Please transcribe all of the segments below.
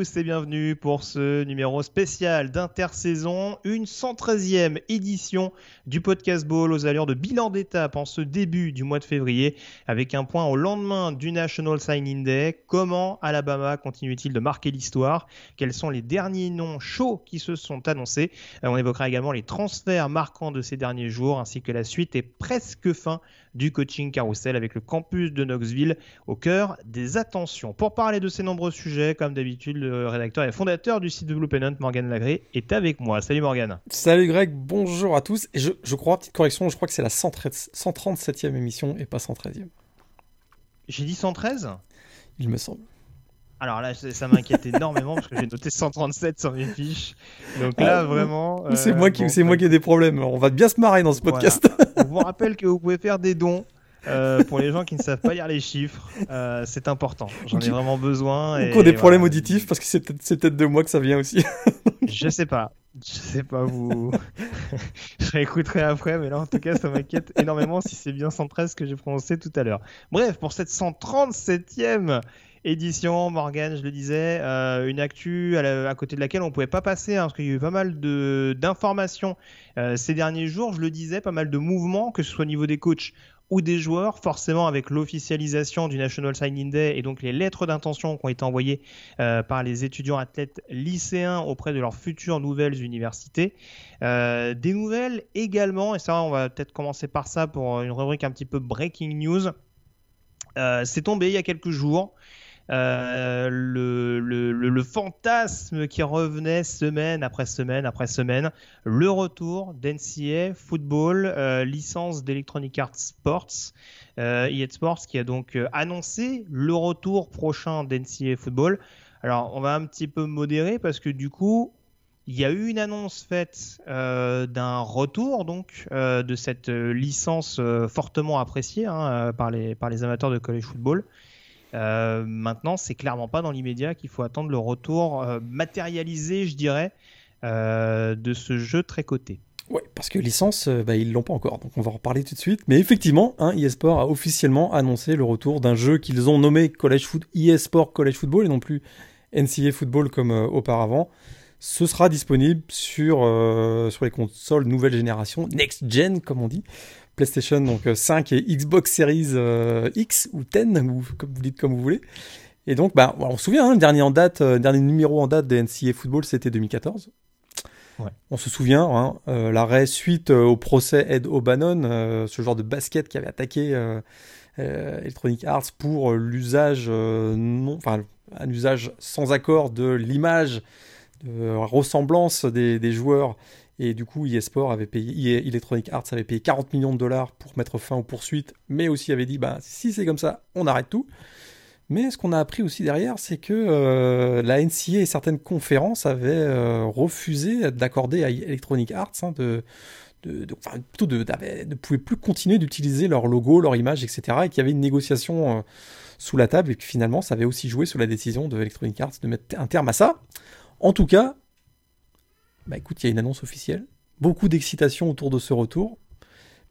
tous et bienvenue pour ce numéro spécial d'intersaison, une 113e édition du podcast Ball aux allures de bilan d'étape en ce début du mois de février avec un point au lendemain du National Signing Day. Comment Alabama continue-t-il de marquer l'histoire? Quels sont les derniers noms chauds qui se sont annoncés? Euh, On évoquera également les transferts marquants de ces derniers jours ainsi que la suite et presque fin du coaching carousel avec le campus de Knoxville au cœur des attentions. Pour parler de ces nombreux sujets, comme d'habitude, le rédacteur et fondateur du site de Blue Morgan Lagré, est avec moi. Salut Morgan. Salut Greg, bonjour à tous. Et je, je crois, petite correction, je crois que c'est la 113 137e émission et pas 113e. J'ai dit 113 Il me semble. Alors là, ça m'inquiète énormément parce que j'ai noté 137 sur mes fiches. Donc là, Ah, vraiment. C'est euh, moi, qui, bon, c'est moi qui ai des problèmes. On va bien se marrer dans ce podcast. On vous rappelle que vous pouvez faire des dons. euh, pour les gens qui ne savent pas lire les chiffres, euh, c'est important. J'en ai vraiment besoin. Ou et des problèmes voilà. auditifs parce que c'est peut-être, c'est peut-être de moi que ça vient aussi. Je sais pas. Je sais pas, vous. je réécouterai après, mais là, en tout cas, ça m'inquiète énormément si c'est bien 113 que j'ai prononcé tout à l'heure. Bref, pour cette 137e édition, Morgan, je le disais, euh, une actu à, côté de laquelle on pouvait pas passer, hein, parce qu'il y a eu pas mal d'informations euh, ces derniers jours, je le disais, pas mal de mouvements, que ce soit au niveau des coachs ou des joueurs, forcément avec l'officialisation du National Signing Day et donc les lettres d'intention qui ont été envoyées euh, par les étudiants athlètes lycéens auprès de leurs futures nouvelles universités. Des nouvelles également, et ça on va peut-être commencer par ça pour une rubrique un petit peu breaking news. C'est tombé il y a quelques jours. Euh, le, fantasme qui revenait semaine après semaine après semaine, le retour d'NCA Football, euh, licence d'Electronic Arts Sports, euh, EA Sports qui a donc euh, annoncé le retour prochain d'NCA Football. Alors on va un petit peu modérer parce que du coup il y a eu une annonce faite d'un retour donc de cette licence fortement appréciée hein, par, les, par les amateurs de college football. Euh, maintenant, c'est clairement pas dans l'immédiat qu'il faut attendre le retour euh, matérialisé, je dirais, euh, de ce jeu très coté. Ouais, parce que licence, bah, ils l'ont pas encore, donc on va en reparler tout de suite. Mais effectivement, hein, eSport a officiellement annoncé le retour d'un jeu qu'ils ont nommé College Foot, eSport College Football et non plus NCAA Football comme auparavant. Ce sera disponible sur, sur les consoles nouvelle génération, next gen comme on dit, PlayStation donc euh, 5 et Xbox Series euh, X ou 10, ou comme vous dites comme vous voulez. Et donc, bah, on se souvient, hein, le dernier en date, euh, dernier numéro en date de NCAA Football, c'était 2014. On se souvient, hein, euh, l'arrêt suite euh, au procès Ed O'Bannon, euh, ce genre de basket qui avait attaqué euh, euh, Electronic Arts pour euh, l'usage euh, non, enfin un usage sans accord de l'image, de la ressemblance des, des joueurs. Et du coup, eSport avait payé, EA Electronic Arts avait payé 40 millions de dollars pour mettre fin aux poursuites, mais aussi avait dit, bah, si c'est comme ça, on arrête tout. Mais ce qu'on a appris aussi derrière, c'est que euh, la NCA et certaines conférences avaient euh, refusé d'accorder à Electronic Arts hein, de, plutôt de, ne pouvaient plus continuer d'utiliser leur logo, leur image, etc. Et qu'il y avait une négociation euh, sous la table et que finalement, ça avait aussi joué sur la décision de Electronic Arts de mettre un terme à ça. En tout cas, bah écoute, il y a une annonce officielle, beaucoup d'excitation autour de ce retour,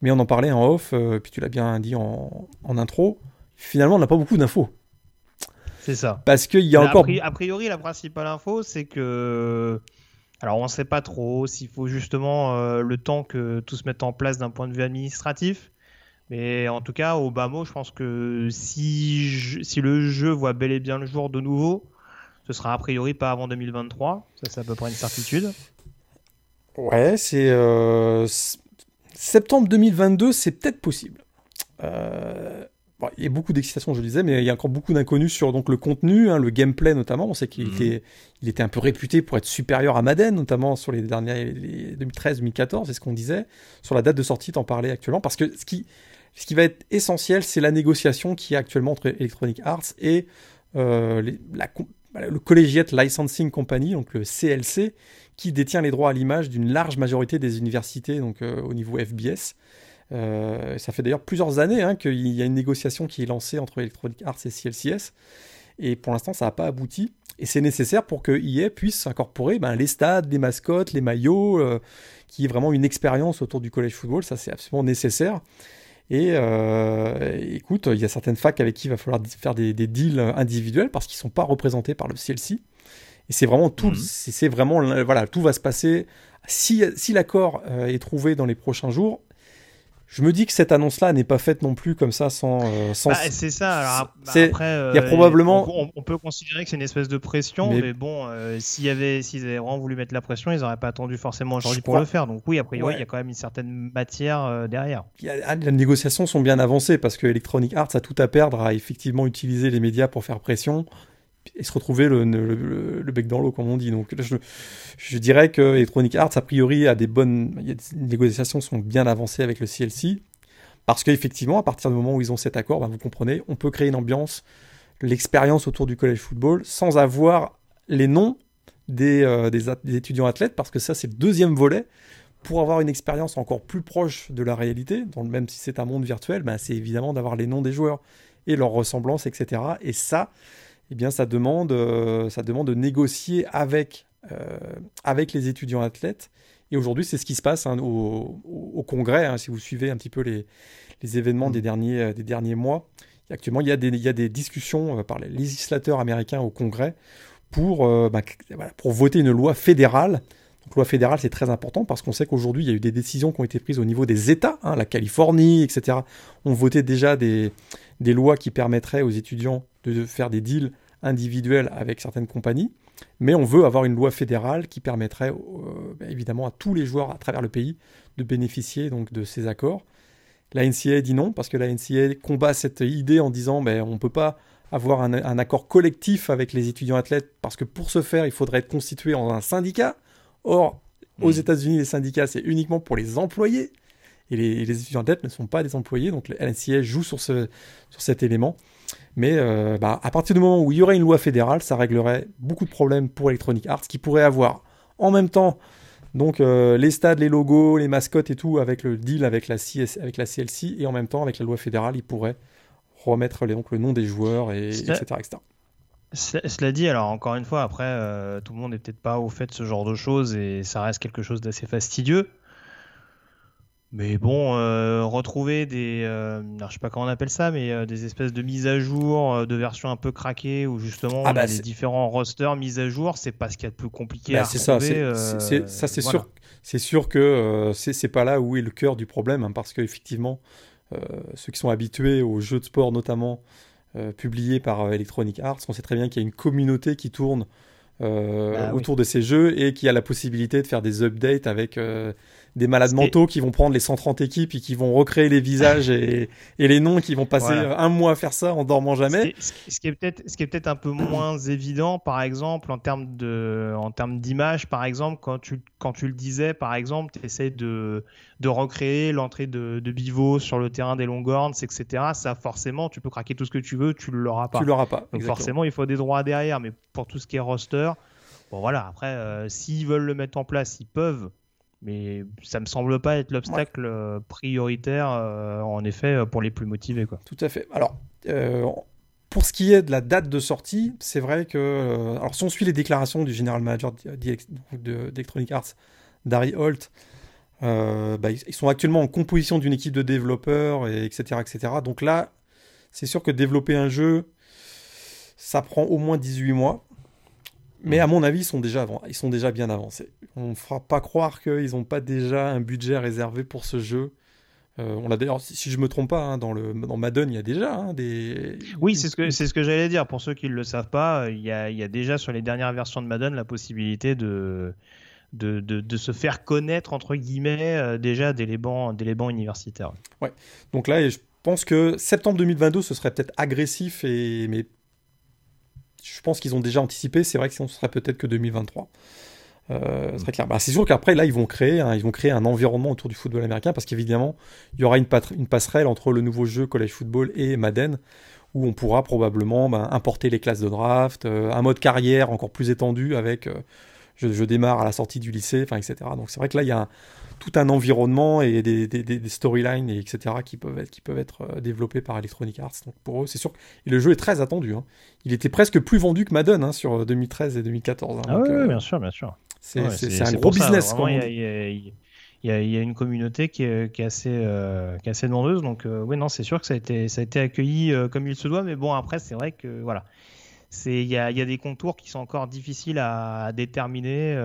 mais on en parlait en off, euh, puis tu l'as bien dit en, en intro. Finalement, on n'a pas beaucoup d'infos. C'est ça. Parce qu'il y a Mais encore. A priori, la principale info, c'est que. Alors, on ne sait pas trop s'il faut justement euh, le temps que tout se mette en place d'un point de vue administratif. Mais en tout cas, au bas mot, je pense que si, je- si le jeu voit bel et bien le jour de nouveau, ce sera a priori pas avant 2023. Ça, c'est à peu près une certitude. Ouais, c'est. euh, Septembre 2022, c'est peut-être possible. Euh, bon, il y a beaucoup d'excitation, je le disais, mais il y a encore beaucoup d'inconnus sur donc, le contenu, hein, le gameplay notamment. On sait qu'il Mhm. était, il était un peu réputé pour être supérieur à Madden, notamment sur les derniers les 2013-2014, c'est ce qu'on disait. Sur la date de sortie, t'en parlais actuellement. Parce que ce qui, ce qui va être essentiel, c'est la négociation qui est actuellement entre Electronic Arts et euh, les- la, le Collegiate Licensing Company, donc le CLC, qui détient les droits à l'image d'une large majorité des universités donc, euh, au niveau FBS. ça fait d'ailleurs plusieurs années hein, qu'il y a une négociation qui est lancée entre Electronic Arts et CLCS. Et pour l'instant, ça n'a pas abouti. Et c'est nécessaire pour que EA puisse incorporer ben, les stades, les mascottes, les maillots, euh, qui est vraiment une expérience autour du college football. Ça, c'est absolument nécessaire. Et euh, écoute, il y a certaines facs avec qui il va falloir faire des, deals individuels parce qu'ils ne sont pas représentés par le CLC. Et c'est vraiment tout, mhm. c'est vraiment, voilà, tout va se passer. Si, si l'accord euh, est trouvé dans les prochains jours, je me dis que cette annonce-là n'est pas faite non plus comme ça sans. Euh, sans... Bah, c'est ça. Alors, après, il y a probablement. On, peut considérer que c'est une espèce de pression, mais, bon, euh, s'il y avait, s'ils avaient vraiment voulu mettre la pression, ils n'auraient pas attendu forcément aujourd'hui pour le faire. Donc oui, a priori, il y a quand même une certaine matière euh, derrière. Ah, les négociations sont bien avancées parce que Electronic Arts a tout à perdre à effectivement utiliser les médias pour faire pression et se retrouver le, le, bec dans l'eau, comme on dit. Donc je, je, dirais que Electronic Arts, a priori, a des bonnes. les négociations sont bien avancées avec le CLC. Parce qu'effectivement, à partir du moment où ils ont cet accord, ben, vous comprenez, on peut créer une ambiance, l'expérience autour du college football, sans avoir les noms des, euh, des, étudiants athlètes, parce que ça, c'est le deuxième volet. Pour avoir une expérience encore plus proche de la réalité, même si c'est un monde virtuel, ben, c'est évidemment d'avoir les noms des joueurs et leurs ressemblances, etc. Et ça, eh bien, ça demande, euh, ça demande de négocier avec, euh, avec les étudiants athlètes. Et aujourd'hui, c'est ce qui se passe hein, au, Congrès, hein, si vous suivez un petit peu les, les événements des, mm. derniers, euh, des derniers mois. Actuellement, il y a des, il y a des discussions par les législateurs américains au Congrès pour, bah, pour voter une loi fédérale. Donc, loi fédérale, c'est très important parce qu'on sait qu'aujourd'hui, il y a eu des décisions qui ont été prises au niveau des États, hein, la Californie, etc. ont voté déjà des, des lois qui permettraient aux étudiants de faire des deals individuels avec certaines compagnies, mais on veut avoir une loi fédérale qui permettrait euh, bah, évidemment à tous les joueurs à travers le pays de bénéficier donc de ces accords. La NCA dit non parce que la NCA combat cette idée en disant ben, on ne peut pas avoir un, accord collectif avec les étudiants athlètes parce que pour ce faire il faudrait être constitué en un syndicat. Or aux hmm. États-Unis les syndicats c'est uniquement pour les employés et les, étudiants athlètes ne sont pas des employés donc la NCA joue sur, ce, sur cet élément. Mais euh, bah, à partir du moment où il y aurait une loi fédérale, ça réglerait beaucoup de problèmes pour Electronic Arts, qui pourrait avoir en même temps donc euh, les stades, les logos, les mascottes et tout avec le deal avec la, CS, avec la CLC, et en même temps avec la loi fédérale, il pourrait remettre donc, le nom des joueurs, et, etc., Cela dit, alors encore une fois, après, euh, tout le monde n'est peut-être pas au fait de ce genre de choses et ça reste quelque chose d'assez fastidieux. Mais bon, euh, retrouver des, euh, je sais pas comment on appelle ça, mais euh, des espèces de mises à jour, de versions un peu craquées, où justement ah bah les différents rosters mis à jour, c'est pas ce qu'il y a de plus compliqué bah, à C'est ça, c'est ça, c'est sûr, c'est sûr que c'est pas là où est le cœur du problème, hein, parce qu'effectivement, ceux qui sont habitués aux jeux de sport notamment publiés par Electronic Arts, on sait très bien qu'il y a une communauté qui tourne bah autour de ces jeux et qui a la possibilité de faire des updates avec des malades mentaux qui vont prendre les 130 équipes et qui vont recréer les visages et, les noms, qui vont passer un mois à faire ça en dormant jamais. Ce qui est peut-être, ce qui est peut-être un peu moins évident, par exemple, en termes de, en termes d'image, par exemple, quand tu, quand tu le disais, par exemple, tu essaies de, de recréer l'entrée de, de Bivo sur le terrain des Longhorns, etc. Ça, forcément, tu peux craquer tout ce que tu veux, tu l'auras pas. Tu l'auras pas. Donc forcément, il faut des droits derrière, mais pour tout ce qui est roster, bon voilà. Après, euh, s'ils veulent le mettre en place, ils peuvent. Mais ça me semble pas être l'obstacle euh, prioritaire, euh, en effet, euh, pour les plus motivés. Quoi. Tout à fait. Alors, pour ce qui est de la date de sortie, c'est vrai que. alors, si on suit les déclarations du général manager d'Electronic Arts, Darry Holt, bah, ils sont actuellement en composition d'une équipe de développeurs, et etc., etc. Donc là, c'est sûr que développer un jeu, ça prend au moins 18 mois. Mais à mon avis, ils sont déjà, ils sont déjà bien avancés. On ne fera pas croire qu'ils n'ont pas déjà un budget réservé pour ce jeu. Euh, on l'a d'ailleurs, si je me trompe pas, hein, dans, le, dans Madden, il y a déjà hein, des. Oui, c'est ce que, c'est ce que j'allais dire. Pour ceux qui ne le savent pas, il y, a, il y a déjà sur les dernières versions de Madden la possibilité de, de, de, se faire connaître, entre guillemets, euh, déjà dès les, bancs, dès les bancs universitaires. Ouais. Donc là, je pense que septembre 2022, ce serait peut-être agressif, et, mais je pense qu'ils ont déjà anticipé. C'est vrai que ce serait peut-être que 2023. Euh, très clair. Bah, c'est sûr qu'après, là, ils vont, créer un, ils vont créer un environnement autour du football américain parce qu'évidemment, il y aura une, passerelle entre le nouveau jeu College Football et Madden où on pourra probablement bah, importer les classes de draft, euh, un mode carrière encore plus étendu avec, euh, je, démarre à la sortie du lycée, enfin, etc. Donc c'est vrai que là, il y a tout un environnement et des, des, storylines, etc., qui peuvent être, qui peuvent être euh, développés par Electronic Arts. Donc pour eux, c'est sûr que le jeu est très attendu. Hein. Il était presque plus vendu que Madden hein, sur 2013 et 2014. Hein. ah oui, bien sûr, bien sûr. C'est un gros business. Il y, a une communauté qui est, qui est assez, euh, qui est assez demandeuse. Donc, euh, oui, non, c'est sûr que ça a été, ça a été accueilli comme il se doit. Mais bon, après, c'est vrai que voilà, il y a, y a, des contours qui sont encore difficiles à, déterminer.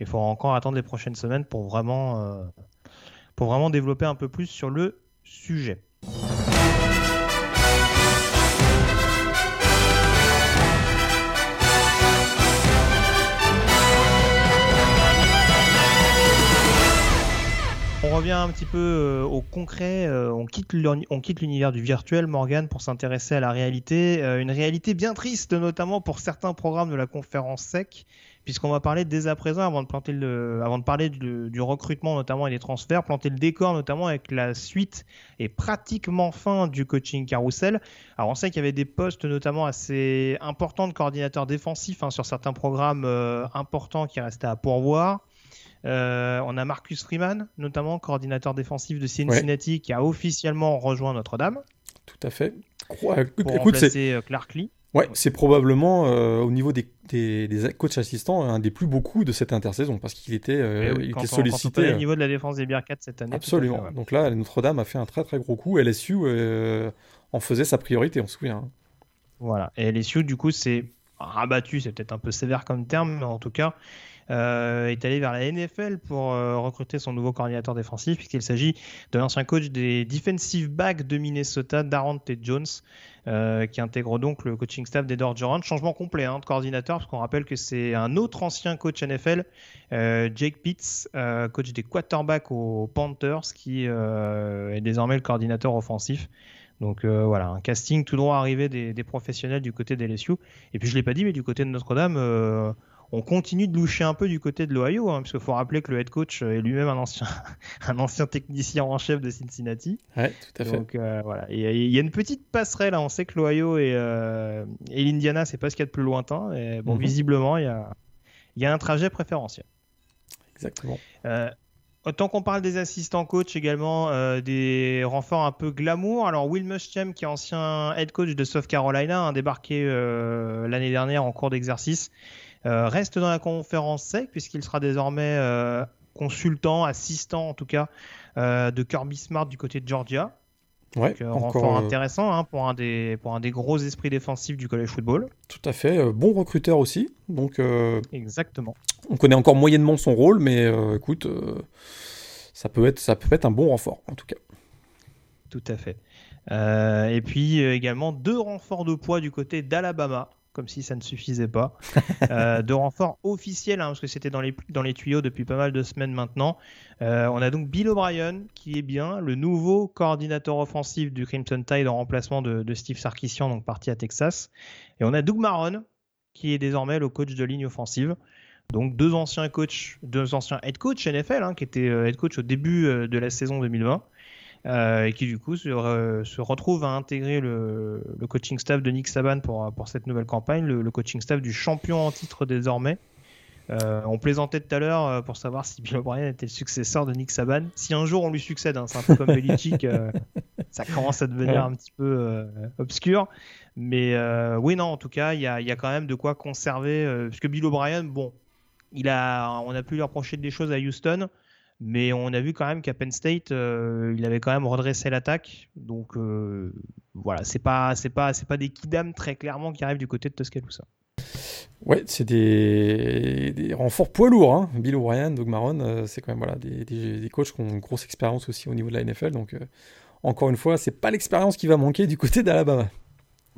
Il faut encore attendre les prochaines semaines pour vraiment, euh, pour vraiment développer un peu plus sur le sujet. On revient un petit peu euh, au concret, euh, on quitte l'univers du virtuel, Morgan, pour s'intéresser à la réalité. Une réalité bien triste, notamment pour certains programmes de la conférence SEC, puisqu'on va parler dès à présent, avant de, planter le, avant de parler du, recrutement notamment et des transferts, planter le décor notamment avec la suite et pratiquement fin du coaching carousel. Alors on sait qu'il y avait des postes notamment assez importants de coordinateurs défensifs hein, sur certains programmes importants qui restaient à pourvoir. Euh, on a Marcus Freeman, notamment coordinateur défensif de Cincinnati, qui a officiellement rejoint Notre-Dame. Tout à fait. Pour Écoute, c'est euh, Clark Lee. Ouais, c'est probablement euh, au niveau des, des, coachs assistants un des plus beaux coups de cette intersaison parce qu'il était, il était sollicité. au niveau de la défense des Bearcats cette année. Absolument. Donc là, Notre-Dame a fait un très très gros coup. LSU en faisait sa priorité, on se souvient. Hein. Voilà. Et LSU, du coup, c'est rabattu, c'est peut-être un peu sévère comme terme, mais en tout cas, euh, est allé vers la NFL pour euh, recruter son nouveau coordinateur défensif, puisqu'il s'agit de l'ancien coach des defensive backs de Minnesota, Darante Jones, euh, qui intègre donc le coaching staff des Dodgers. Changement complet hein, de coordinateur, parce qu'on rappelle que c'est un autre ancien coach NFL, Jake Pitts, coach des quarterbacks aux Panthers, qui est désormais le coordinateur offensif. Donc voilà, un casting tout droit arrivé des, professionnels du côté des LSU. Et puis je l'ai pas dit, mais du côté de Notre-Dame, on continue de loucher un peu du côté de l'Ohio, hein, parce qu'il faut rappeler que le head coach est lui-même un ancien, un ancien technicien en chef de Cincinnati. Ouais, tout à fait. Donc euh, voilà, il y a une petite passerelle. Hein. On sait que l'Ohio et, euh, et l'Indiana, c'est pas ce qu'il y a de plus lointain. Et bon, mhm. visiblement, il y a, y a un trajet préférentiel. Exactement. Euh, Autant qu'on parle des assistants coach également, euh, des renforts un peu glamour. Alors Will Muschamp, qui est ancien head coach de South Carolina, a débarqué l'année dernière en cours d'exercice. Euh, reste dans la conférence SEC puisqu'il sera désormais euh, consultant, assistant en tout cas euh, de Kirby Smart du côté de Georgia. Ouais, Donc, renfort intéressant hein, pour, un des, pour un des gros esprits défensifs du college football. Tout à fait, bon recruteur aussi. Donc, Exactement. On connaît encore moyennement son rôle, mais écoute, ça, peut être, ça peut être un bon renfort en tout cas. Tout à fait. et puis également deux renforts de poids du côté d'Alabama comme si ça ne suffisait pas. Euh, de renfort officiel, hein, parce que c'était dans les, dans les tuyaux depuis pas mal de semaines maintenant. Euh, on a donc Bill O'Brien, qui est bien le nouveau coordinateur offensif du Crimson Tide en remplacement de, Steve Sarkisian, donc parti à Texas. Et on a Doug Marron, qui est désormais le coach de ligne offensive. Donc deux anciens coachs, deux anciens head coach NFL, hein, qui étaient euh, head coach au début de la saison 2020. Euh, et qui du coup se, retrouve à intégrer le, coaching staff de Nick Saban pour, pour cette nouvelle campagne, le, coaching staff du champion en titre désormais. Euh, on plaisantait tout à l'heure euh, pour savoir si Bill O'Brien était le successeur de Nick Saban. Si un jour on lui succède, hein, c'est un peu comme Belichick, ça commence à devenir un petit peu obscur. Mais oui, non, en tout cas, il y a, y a, quand même de quoi conserver. puisque Bill O'Brien, bon, il a, on a pu lui reprocher des choses à Houston. Mais on a vu quand même qu'à Penn State, euh, il avait quand même redressé l'attaque. Donc euh, voilà, c'est pas c'est pas c'est pas des kidam très clairement qui arrivent du côté de Tuscaloosa. Ouais, c'est des, des, renforts poids lourds. Hein. Bill O'Brien, Doug Marron, euh, c'est quand même voilà, des, des, coachs qui ont une grosse expérience aussi au niveau de la NFL. Donc encore une fois, c'est pas l'expérience qui va manquer du côté d'Alabama.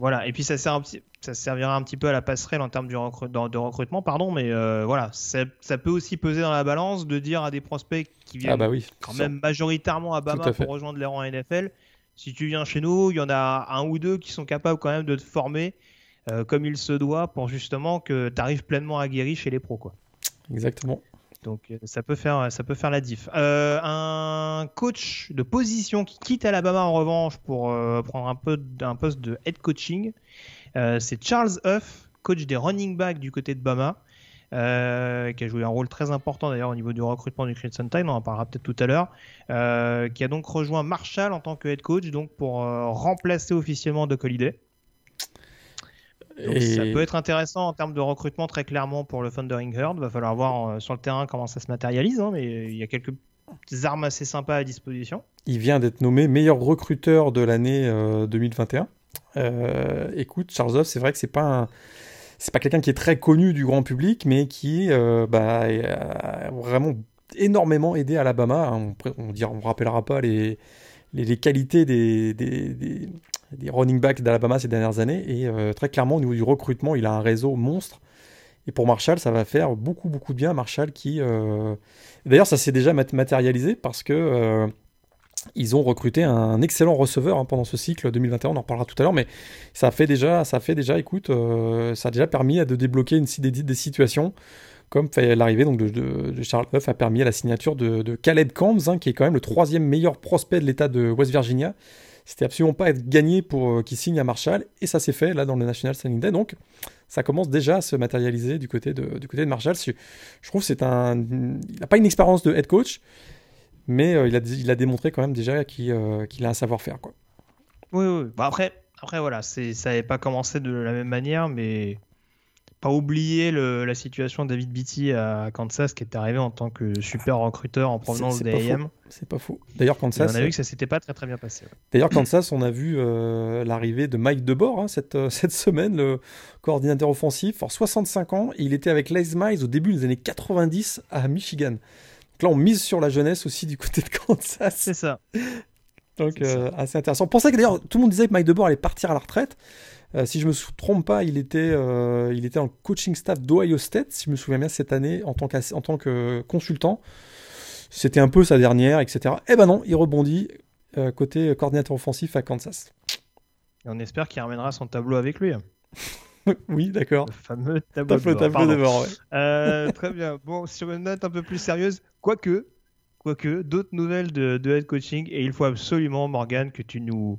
Voilà, et puis ça, sert ça servira un petit peu à la passerelle en termes de, recrutement, pardon, mais euh, voilà, ça, peut aussi peser dans la balance de dire à des prospects qui viennent ah bah quand même majoritairement à Bama pour rejoindre les rangs NFL, si tu viens chez nous, il y en a un ou deux qui sont capables quand même de te former euh, comme il se doit pour justement que tu arrives pleinement aguerri chez les pros. Quoi. Exactement. Donc euh, ça peut faire, la diff. Euh, un coach de position qui quitte Alabama en revanche pour euh, prendre un poste de head coaching, c'est Charles Huff, coach des running backs du côté de Bama. qui a joué un rôle très important d'ailleurs au niveau du recrutement du Crimson Tide, on en parlera peut-être tout à l'heure, qui a donc rejoint Marshall en tant que head coach, donc pour remplacer officiellement Doc Holliday. Donc, Et- Ça peut être intéressant en termes de recrutement très clairement pour le Thundering Herd. Va falloir voir euh, sur le terrain comment ça se matérialise, hein, mais il y a quelques armes assez sympas à disposition. Il vient d'être nommé meilleur recruteur de l'année euh, 2021. Euh, écoute, Charles Off, c'est vrai que c'est pas un- c'est pas quelqu'un qui est très connu du grand public, mais qui euh, bah, a vraiment énormément aidé Alabama. On, pré- on rappellera pas les, les, les qualités des, des, des, des running backs d'Alabama ces dernières années. Et euh, très clairement, au niveau du recrutement, il a un réseau monstre. Et pour Marshall, ça va faire beaucoup, beaucoup de bien. Marshall qui. euh, D'ailleurs, ça s'est déjà mat- matérialisé parce que. euh, ils ont recruté un excellent receveur hein, pendant ce cycle 2021, on en reparlera tout à l'heure, mais ça fait déjà, ça fait déjà, écoute, ça a déjà permis de débloquer une, des, situations, comme l'arrivée de Charles Huff a permis à la signature de, de Caleb Combs, hein, qui est quand même le troisième meilleur prospect de l'État de West Virginia. C'était absolument pas être gagné pour euh, qu'il signe à Marshall, et ça s'est fait là dans le National Signing Day, donc ça commence déjà à se matérialiser du côté de, du côté de Marshall. Je, trouve c'est un, il n'a pas une expérience de head coach, mais euh, il, a, il a démontré quand même déjà qu'il euh, a un savoir-faire. Oui, oui. Bah après, après voilà, ça n'avait pas commencé de la même manière, mais pas oublier le- la situation de David Beatty à Kansas qui est arrivé en tant que super recruteur en provenance des. AM. C'est pas faux. D'ailleurs, Et Kansas, on a vu que ça s'était pas très très bien passé. ouais. d'ailleurs, Kansas, on a vu euh, l'arrivée de Mike DeBoer hein, cette, euh, cette semaine, le coordinateur offensif, fort 65 ans, et il était avec Les Miles au début des années 90 à Michigan. Donc là, on mise sur la jeunesse aussi du côté de Kansas. C'est ça. Donc euh, assez intéressant. Pour ça que d'ailleurs tout le monde disait que Mike DeBoer allait partir à la retraite. Euh, si je me sou- trompe pas, il était, euh, il était en coaching staff d'Ohio State, si je me souviens bien cette année en tant, en tant que consultant. C'était un peu sa dernière, etc. Eh ben non, il rebondit euh, côté coordinateur offensif à Kansas. Et on espère qu'il ramènera son tableau avec lui. oui, d'accord. Le fameux tableau. De bord. tableau Pardon. de bord, ouais. Très bien. Bon, sur une note un peu plus sérieuse, quoique, quoique, d'autres nouvelles de, de head coaching, et il faut absolument, Morgan, que tu nous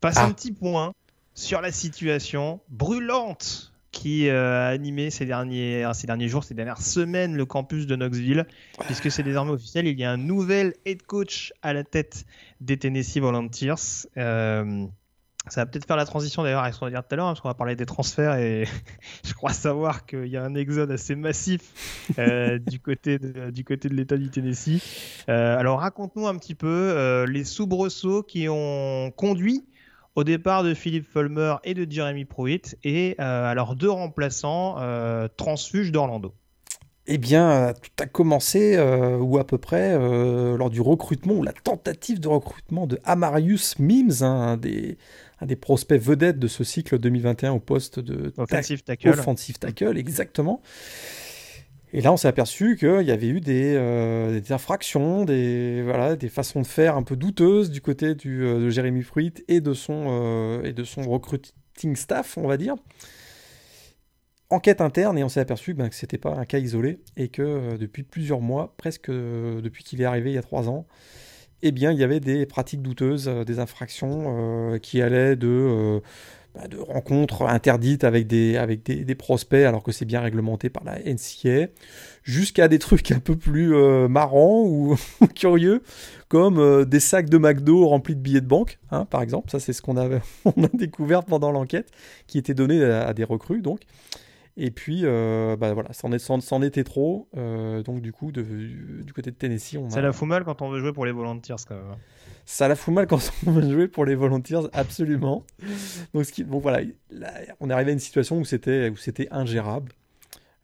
passes Ah. un petit point sur la situation brûlante qui euh, a animé ces derniers, ces derniers jours, ces dernières semaines, le campus de Knoxville, puisque c'est désormais officiel, il y a un nouvel head coach à la tête des Tennessee Volunteers. Euh, ça va peut-être faire la transition d'ailleurs avec ce qu'on va dire tout à l'heure, hein, parce qu'on va parler des transferts et je crois savoir qu'il y a un exode assez massif euh, du côté de, du côté de l'État du Tennessee. Euh, alors raconte-nous un petit peu euh, les soubresauts qui ont conduit au départ de Philippe Fulmer et de Jeremy Pruitt et euh, à leurs deux remplaçants euh, transfuges d'Orlando. Eh bien, tout a commencé, euh, ou à peu près, euh, lors du recrutement, ou la tentative de recrutement de Amarius Mims, hein, un, des, un des prospects vedettes de ce cycle 2021 au poste de Offensive tackle. offensive tackle, exactement. Et là, on s'est aperçu qu'il y avait eu des, euh, des infractions, des, voilà, des façons de faire un peu douteuses du côté euh, de Jérémy Fruit et de son, euh, et de son recruiting staff, on va dire. Enquête interne et on s'est aperçu ben, que c'était pas un cas isolé et que depuis plusieurs mois, presque depuis qu'il est arrivé il y a trois ans, eh bien, il y avait des pratiques douteuses, des infractions qui allaient de, de rencontres interdites avec, des, avec des, des prospects alors que c'est bien réglementé par la NCA, jusqu'à des trucs un peu plus euh, marrants ou curieux, comme euh, des sacs de McDo remplis de billets de banque, hein, par exemple. Ça, c'est ce qu'on on a découvert pendant l'enquête, qui était donné à, à des recrues, donc. Et puis, euh, bah voilà, c'en est- était trop. euh, donc, du coup, de- du, côté de Tennessee, on Ça a, la fout mal quand on veut jouer pour les Volunteers quand même. ça la fout mal quand on va jouer pour les Volunteers, absolument. Donc, ce qui, bon, voilà, là, on est arrivé à une situation où c'était où c'était ingérable.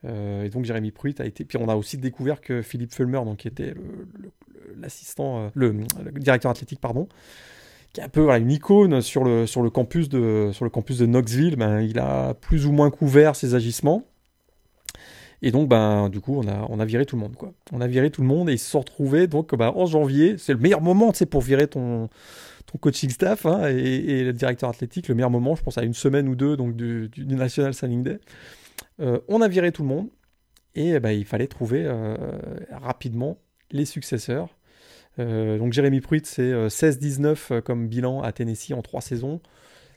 Euh, et donc Jérémy Pruitt a été. Puis on a aussi découvert que Philippe Fulmer, donc qui était le- le- l'assistant, euh, le, le directeur athlétique, pardon, qui est un peu une icône sur le, campus de Knoxville, ben, il a plus ou moins couvert ses agissements. Et donc, ben, du coup, on a, viré tout le monde, quoi. On a viré tout le monde et ils se sont retrouvés, donc, ben, en janvier. C'est le meilleur moment, pour virer ton, coaching staff hein, et, le directeur athlétique. Le meilleur moment, je pense, à une semaine ou deux, donc, du National Signing Day. Euh, on a viré tout le monde et ben, il fallait trouver euh, rapidement les successeurs. Euh, donc, Jérémy Pruitt, c'est euh, 16-19 comme bilan à Tennessee en trois saisons.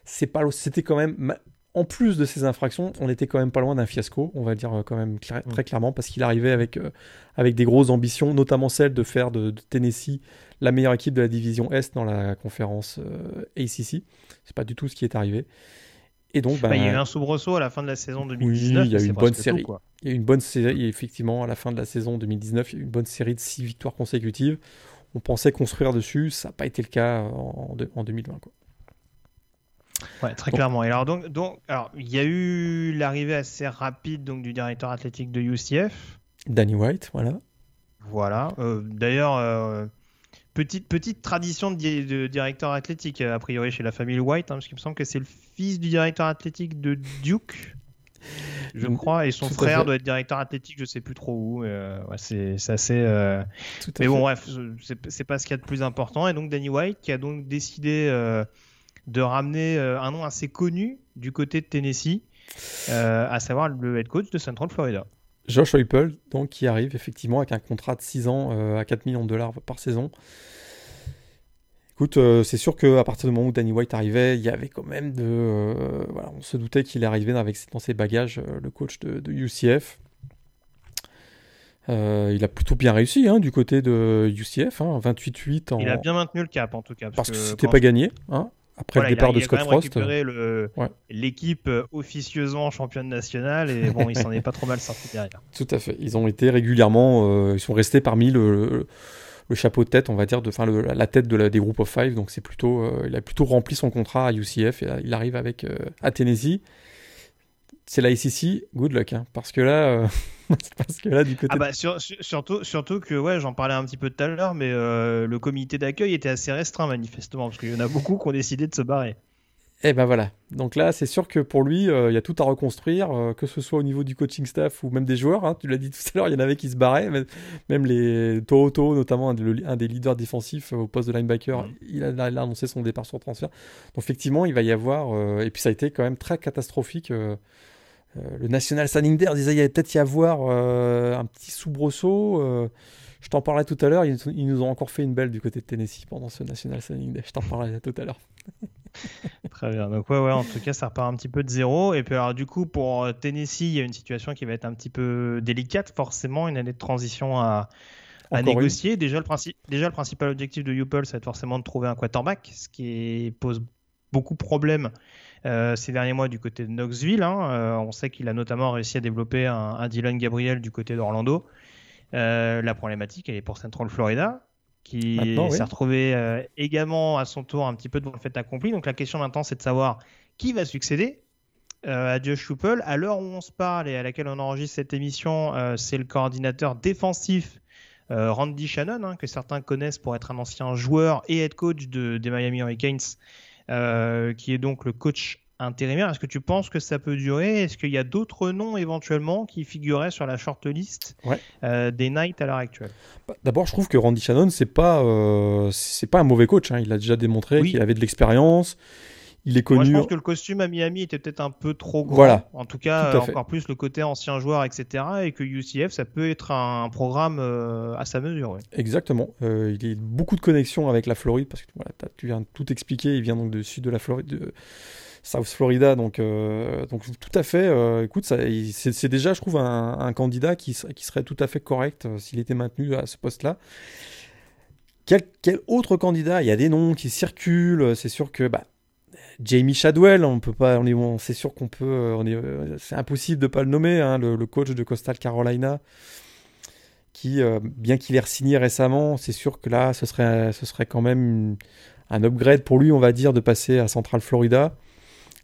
C'est pas, c'était quand même, en plus de ces infractions, on était quand même pas loin d'un fiasco, on va dire euh, quand même Mm. très clairement, parce qu'il arrivait avec, euh, avec des grosses ambitions, notamment celle de faire de, de Tennessee la meilleure équipe de la division Est dans la conférence euh, ACC. C'est pas du tout ce qui est arrivé. Et donc, ben, Bah, il y a eu un soubresaut à la fin de la saison 2019. il y a eu une bonne série. tout, il y a eu une bonne série, effectivement, à la fin de la saison 2019, il y a eu une bonne série de six victoires consécutives. On pensait construire dessus, ça n'a pas été le cas en, en 2020. Quoi. Ouais, très clairement. Et alors, donc, donc, alors, il y a eu l'arrivée assez rapide donc, du directeur athlétique de UCF. Danny White, voilà. Voilà. Euh, D'ailleurs, euh, petite, petite tradition de, di- de directeur athlétique, euh, a priori, chez la famille White, hein, parce qu'il me semble que c'est le fils du directeur athlétique de Duke, je crois, et son tout frère doit être directeur athlétique, je sais plus trop où. mais, euh, ouais, c'est assez. euh, Mais fait. bon, bref, c'est c'est pas ce qu'il y a de plus important. Et donc, Danny White qui a donc décidé euh, de ramener euh, un nom assez connu du côté de Tennessee, euh, à savoir le head coach de Central Florida. Josh Heupel, donc, qui arrive effectivement avec un contrat de 6 ans euh, à 4 millions de dollars par saison. Écoute, euh, c'est sûr qu'à partir du moment où Danny White arrivait, il y avait quand même de. euh, voilà, on se doutait qu'il arrivait avec dans ses bagages euh, le coach de, de UCF. Il a plutôt bien réussi hein, du côté de UCF, hein, 28-8 en... Il a bien maintenu le cap en tout cas. parce que c'était quand- pas gagné. Hein, après Voilà, le il a- départ il de a Scott quand même Frost. récupéré Ouais. l'équipe officieusement championne nationale et bon, il s'en est pas trop mal sorti derrière. Tout à fait. Ils ont été régulièrement, ils sont restés parmi le, le chapeau de tête, on va dire, de, enfin le- la tête de la, des groupes of five. Donc c'est plutôt, euh, il a plutôt rempli son contrat à UCF et là, il arrive avec euh, à Tennessee. C'est la ACC, good luck, hein, parce que là, euh, parce que là du côté, Ah bah sur- sur- surtout, surtout que ouais, j'en parlais un petit peu tout à l'heure, mais euh, le comité d'accueil était assez restreint manifestement parce qu'il y en a beaucoup qui ont décidé de se barrer. Et ben voilà. Donc là, c'est sûr que pour lui, euh, il y a tout à reconstruire, euh, que ce soit au niveau du coaching staff ou même des joueurs. hein. Tu l'as dit tout à l'heure, il y en avait qui se barraient, même les Tohoto, notamment un, de- un des leaders défensifs euh, au poste de linebacker, Mhm. il, a, il a annoncé son départ sur transfert. Donc effectivement, il va y avoir, euh, et puis ça a été quand même très catastrophique. euh, euh, le National Day disait il y allait peut-être y avoir euh, un petit soubresaut. Je t'en parlais tout à l'heure, ils, ils nous ont encore fait une belle du côté de Tennessee pendant ce National Signing Day. Je t'en parlais tout à l'heure. Très bien. Donc ouais, ouais, en tout cas, ça repart un petit peu de zéro. Et puis alors du coup, pour euh, Tennessee, il y a une situation qui va être un petit peu délicate, forcément, une année de transition à, à Encore une. négocier. Déjà le, princi- déjà, le principal objectif de Upel, ça va être forcément de trouver un quarterback, ce qui est- pose beaucoup de problèmes euh, ces derniers mois du côté de Knoxville. hein. Euh, on sait qu'il a notamment réussi à développer un, un Dylan Gabriel du côté d'Orlando. Euh, la problématique, elle est pour Central Florida, qui Maintenant, oui. s'est retrouvé euh, également à son tour un petit peu devant le fait accompli. Donc la question maintenant, c'est de savoir qui va succéder euh, à Josh Heupel. À l'heure où on se parle et à laquelle on enregistre cette émission, euh, c'est le coordinateur défensif euh, Randy Shannon, hein, que certains connaissent pour être un ancien joueur et head coach de, des Miami Hurricanes, euh, qui est donc le coach intérimaire. Est-ce que tu penses que ça peut durer? Est-ce qu'il y a d'autres noms éventuellement qui figuraient sur la shortlist Ouais. euh, des Knights à l'heure actuelle? Bah, D'abord, je trouve que Randy Shannon, c'est pas, euh, c'est pas un mauvais coach. hein. Il a déjà démontré Oui. qu'il avait de l'expérience. Il est Moi, connu. je pense que le costume à Miami était peut-être un peu trop grand. Voilà. En tout cas, Tout encore plus le côté ancien joueur, etc. Et que UCF, ça peut être un programme euh, à sa mesure. ouais. Exactement. Euh, il a beaucoup de connexions avec la Floride parce que voilà, tu viens de tout expliquer. Il vient donc du sud de la Floride, de South Florida. Donc, euh, donc tout à fait. euh, écoute, c'est déjà, je trouve, un, candidat qui, serait- tout à fait correct euh, s'il était maintenu à ce poste-là. Quel, autre candidat? Il y a des noms qui circulent. C'est sûr que bah, Jamie Shadwell, on peut pas, c'est sûr qu'on peut, c'est impossible de pas le nommer, hein, le, coach de Coastal Carolina, qui, bien qu'il ait signé récemment, c'est sûr que là, ce serait, ce serait quand même un upgrade pour lui, on va dire, de passer à Central Florida.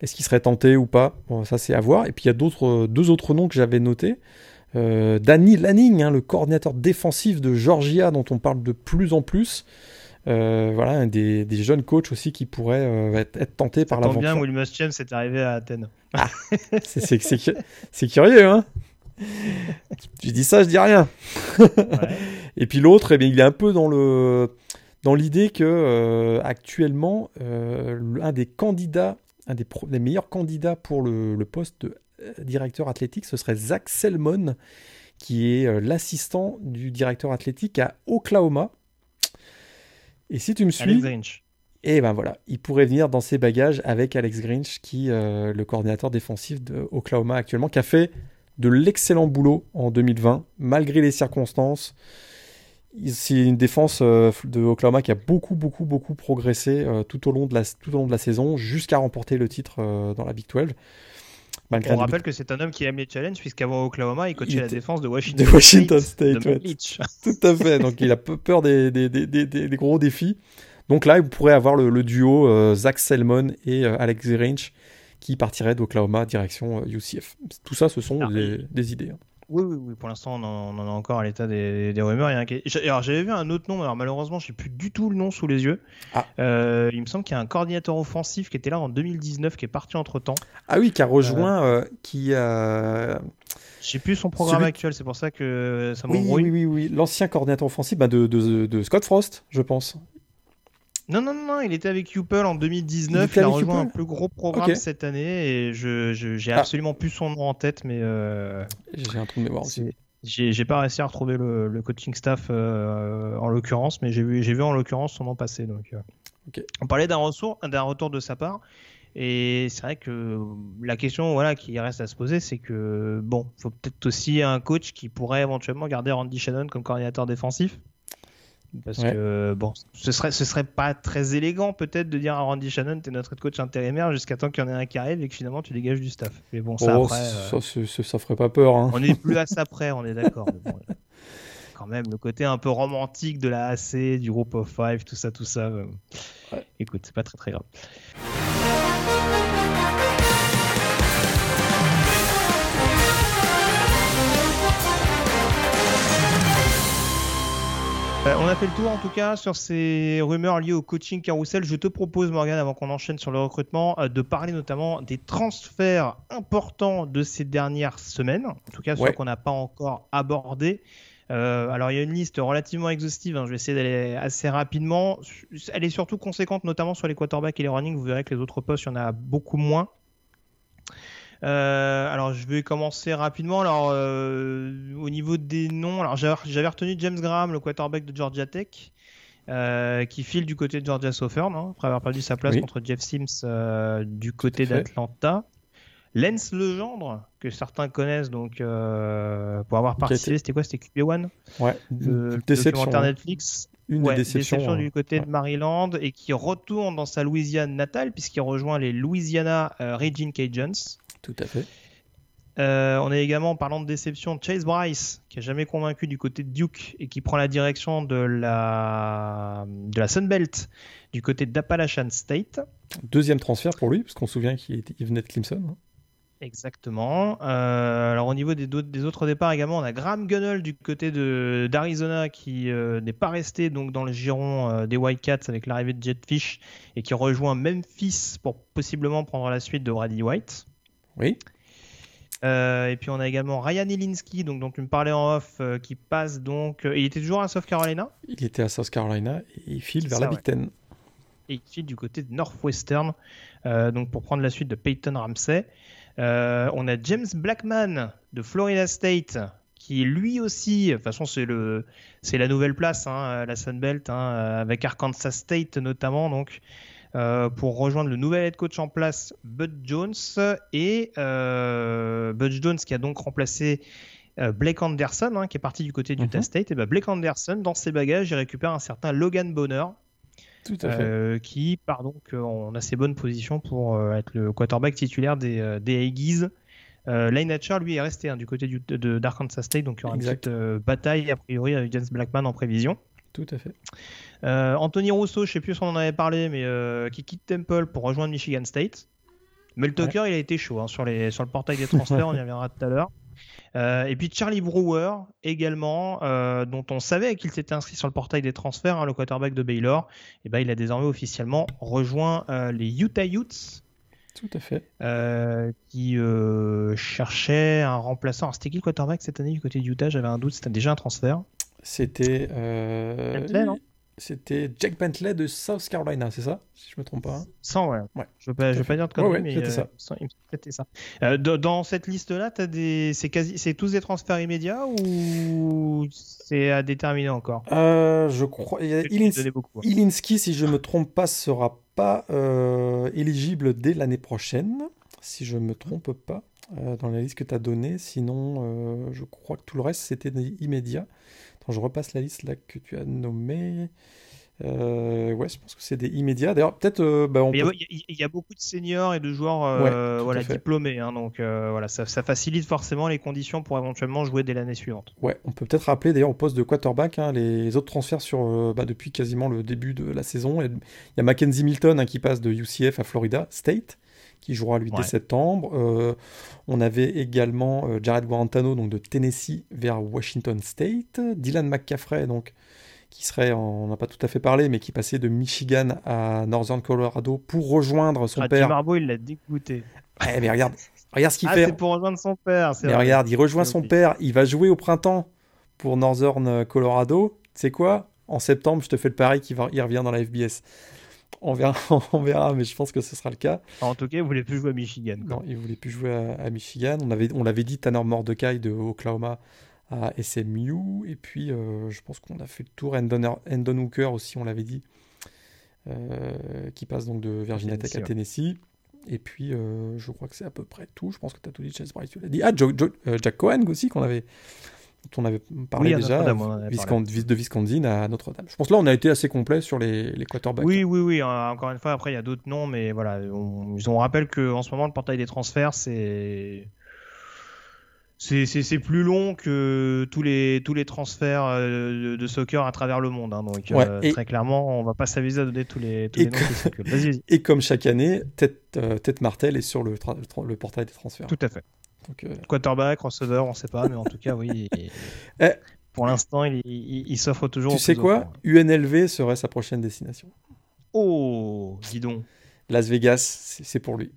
Est-ce qu'il serait tenté ou pas? Bon, Ça, c'est à voir. Et puis, il y a d'autres, deux autres noms que j'avais notés. Euh, Danny Lanning, hein, le coordinateur défensif de Georgia, dont on parle de plus en plus. Euh, voilà, un des, des jeunes coachs aussi qui pourraient euh, être, être tentés par Ça tombe l'aventure. bien, Will Muschamp s'est arrivé à Athènes. C'est- C'est c'est cu- c'est curieux, hein Je dis ça, je dis rien. Ouais. Et puis l'autre, eh bien, il est un peu dans le dans l'idée que euh, actuellement, euh, l'un des candidats, un des, pro- des meilleurs candidats pour le, le poste de euh, directeur athlétique, ce serait Zach Selmon, qui est euh, l'assistant du directeur athlétique à Oklahoma. Et si tu me suis, Alex Grinch. Et ben voilà, il pourrait venir dans ses bagages avec Alex Grinch, qui euh, le coordinateur défensif de Oklahoma actuellement, qui a fait de l'excellent boulot en 2020, malgré les circonstances. C'est une défense euh, de Oklahoma qui a beaucoup, beaucoup, beaucoup progressé euh, tout, au long de la, tout au long de la saison, jusqu'à remporter le titre euh, dans la Big 12. On rappelle que c'est un homme qui aime les challenges, puisqu'avant Oklahoma, il coachait Il la défense de Washington, de Washington State, de ouais. Tout à fait. Donc il a peu peur des, des, gros défis. Donc là, vous pourrez avoir le, le duo euh, Zach Selmon et euh, Alex Grinch qui partirait d'Oklahoma direction euh, UCF. Tout ça, ce sont Ah, des, des idées. hein. Oui, oui, oui, pour l'instant, on, en- on est encore à l'état des, des rumeurs. Il y a un qui- J'ai- Alors, j'avais vu un autre nom, alors malheureusement, je n'ai plus du tout le nom sous les yeux. Ah. Euh, il me semble qu'il y a un coordinateur offensif qui était là en 2019, qui est parti entre temps. Ah oui, qui a rejoint, euh, qui a... Je sais plus son programme Celui- actuel, c'est pour ça que ça Oui, m'embrouille. oui, oui, oui. L'ancien coordinateur offensif bah, de, de, de Scott Frost, je pense. Non, non, non, il était avec Upel en Il 2019. était Il, a rejoint un plus gros programme cette année et je je- j'ai Ah. absolument plus son nom en tête, mais euh, J'ai un trou de mémoire aussi. j'ai pas réussi à retrouver le, le coaching staff euh, en l'occurrence, mais j'ai vu, j'ai vu en l'occurrence son nom passer. Donc, euh. On parlait d'un retour, d'un retour de sa part. Et c'est vrai que la question voilà, qui reste à se poser, c'est que bon, faut peut-être aussi un coach qui pourrait éventuellement garder Randy Shannon comme coordinateur défensif. Parce Ouais. que bon, ce serait, ce serait pas très élégant peut-être de dire à Randy Shannon, t'es notre head coach intérimaire jusqu'à temps qu'il y en ait un qui arrive et que finalement tu dégages du staff. Mais bon, ça Oh, après, euh, ça, c'est- ça ferait pas peur. Hein. on n'est plus à ça près, on est d'accord. bon, euh, quand même, le côté un peu romantique de la AC, du groupe of five, tout ça, tout ça. euh, Ouais. Écoute, c'est pas très très grave. Euh, on a fait le tour en tout cas sur ces rumeurs liées au coaching carousel. Je te propose, Morgan, avant qu'on enchaîne sur le recrutement, euh, de parler notamment des transferts importants de ces dernières semaines. En tout cas, ceux Ouais. qu'on n'a pas encore abordés. Euh, alors, il y a une liste relativement exhaustive. hein. Je vais essayer d'aller assez rapidement. Elle est surtout conséquente, notamment sur les quarterbacks et les running. Vous verrez que les autres postes, il y en a beaucoup moins. Euh, alors, je vais commencer rapidement. Alors, euh, au niveau des noms, alors j'avais retenu James Graham, le quarterback de Georgia Tech, euh, qui file du côté de Georgia Southern, hein, après avoir perdu sa place Oui. contre Jeff Sims du côté d'Atlanta. Lens Legendre, que certains connaissent donc euh, pour avoir participé, c'était quoi? C'était QB1 Ouais, le, déception. documentaire hein. Netflix. Une Ouais, des déceptions. déception hein. du côté Ouais. de Maryland et qui retourne dans sa Louisiane natale puisqu'il rejoint les Louisiana euh, Raging Cajuns. Tout à fait. Euh, on a également, en parlant de déception, Chase Bryce, qui a jamais convaincu du côté de Duke et qui prend la direction de la, de la Sunbelt du côté d'Appalachian State. Deuxième transfert pour lui, parce qu'on se souvient qu'il était- venait de Clemson. hein. Exactement. Euh, alors au niveau des, autres départs également, on a Graham Gunnell du côté d'Arizona qui euh, n'est pas resté donc dans le giron euh, des Whitecaps avec l'arrivée de Jetfish et qui rejoint Memphis pour possiblement prendre la suite de Brady White. Oui. Euh, et puis on a également Ryan Ilinski, donc dont tu me parlais en off, euh, qui passe donc. euh, il était toujours à South Carolina? Il était à South Carolina et il file vers Ça, la Big Ten. et il file du côté de Northwestern, donc pour prendre la suite de Peyton Ramsey. On a James Blackman de Florida State, qui lui aussi, de toute façon c'est le, c'est la nouvelle place, hein, la Sunbelt, hein, euh, avec Arkansas State notamment, donc pour rejoindre le nouvel head coach en place, Bud Jones, et euh, Bud Jones qui a donc remplacé euh, Blake Anderson, hein, qui est parti du côté d'Utah Mhm. State. Et ben Blake Anderson, dans ses bagages, il récupère un certain Logan Bonner, Tout à fait. euh, qui part donc euh, en assez bonne position pour euh, être le quarterback titulaire des, euh, des Aggies. Euh, Lane Hatcher, lui, est resté hein, du côté du, de, d'Arkansas State, donc il y aura Exact. une petite euh, bataille a priori avec James Blackman en prévision. Tout à fait. Euh, Anthony Rousseau, je sais plus si on en avait parlé, mais euh, qui quitte Temple pour rejoindre Michigan State. Mel Tucker, il a été chaud hein, sur, les, sur le portail des transferts, on y reviendra tout à l'heure. Euh, et puis Charlie Brewer également, euh, dont on savait qu'il s'était inscrit sur le portail des transferts, hein, le quarterback de Baylor. Et ben, il a désormais officiellement rejoint euh, les Utah Utes, Tout à fait. euh, qui euh, cherchaient un remplaçant. Alors, C'était qui le quarterback cette année du côté de Utah? J'avais un doute, c'était déjà un transfert. C'était. Euh... Non? C'était Jack Bentley de South Carolina, c'est ça? Si je me trompe pas. hein 100, ouais. Ouais. Je pas, je veux pas dire de conneries, Ouais, ouais, mais c'était euh, ça. 100, il me semble que c'était ça. Euh, dans- cette liste-là, t'as des, c'est quasi, c'est tous des transferts immédiats ou c'est à déterminer encore? Euh, je crois. vais Ilins-. Ilinski, si je me trompe pas, sera pas euh, éligible dès l'année prochaine, si je me trompe pas, euh, dans la liste que tu as donnée. Sinon, euh, je crois que tout le reste, c'était des immédiats. Attends, je repasse la liste là que tu as nommée. Euh, ouais, je pense que c'est des immédiats. D'ailleurs, peut-être, euh, bah, on Il y, a, peut- y y a beaucoup de seniors et de joueurs euh, Ouais, voilà, diplômés, hein, donc voilà, ça, ça facilite forcément les conditions pour éventuellement jouer dès l'année suivante. Ouais, on peut peut-être rappeler d'ailleurs au poste de quarterback hein, les autres transferts sur, bah, depuis quasiment le début de la saison. Il y a Mackenzie Milton hein, qui passe de UCF à Florida State, qui jouera lui dès Ouais. septembre. Euh, on avait également euh, Jared Guarantano donc de Tennessee vers Washington State. Dylan McCaffrey donc qui serait, on n'a pas tout à fait parlé, mais qui passait de Michigan à Northern Colorado pour rejoindre son Ah, père. Harbaugh, il l'a dégoûté. Ouais, mais regarde, regarde ce qu'il Ah, fait. c'est pour rejoindre son père. c'est Mais vrai. regarde, il rejoint son père, il va jouer au printemps pour Northern Colorado. Tu sais quoi? En septembre, je te fais le pari qu'il va, il revient dans la FBS. On verra, on verra, mais je pense que ce sera le cas. En tout cas, il voulait plus jouer à Michigan. quoi. Non, il voulait plus jouer à, à Michigan. On avait, on l'avait dit, Tanner Mordecai de Oklahoma à SMU. Et puis, euh, je pense qu'on a fait le tour. Endon, Endon Hooker aussi, on l'avait dit, euh, qui passe donc de Virginia Tech Tennessee, à. Tennessee. Et puis, euh, je crois que c'est à peu près tout. Je pense que tu as tout dit, Chase Bryce, tu l'as dit. Ah, Joe- Joe- Jack Cohen aussi, qu'on avait, dont on avait parlé Oui, déjà, de Wisconsin à Notre-Dame. Je pense que là, on a été assez complet sur les, les quarterbacks. Oui, oui, oui. hein, Encore une fois, après, il y a d'autres noms, mais voilà. On, on rappelle qu'en ce moment, le portail des transferts, c'est. C'est, plus long que tous les, tous les transferts euh, de, de soccer à travers le monde. hein. donc, Ouais, euh, et- très clairement, on va pas s'aviser à donner tous les, tous Et les noms que-. Et comme chaque année, Tête, euh, Tête Martel est sur le, le portail des transferts. Tout à fait. Donc, euh, Quarterback, receveur, on sait pas, mais en tout cas, oui. Eh. Pour l'instant, il, il- il s'offre toujours. tu sais quoi. UNLV serait sa prochaine destination. Oh, dis donc. Las Vegas, c'est pour lui.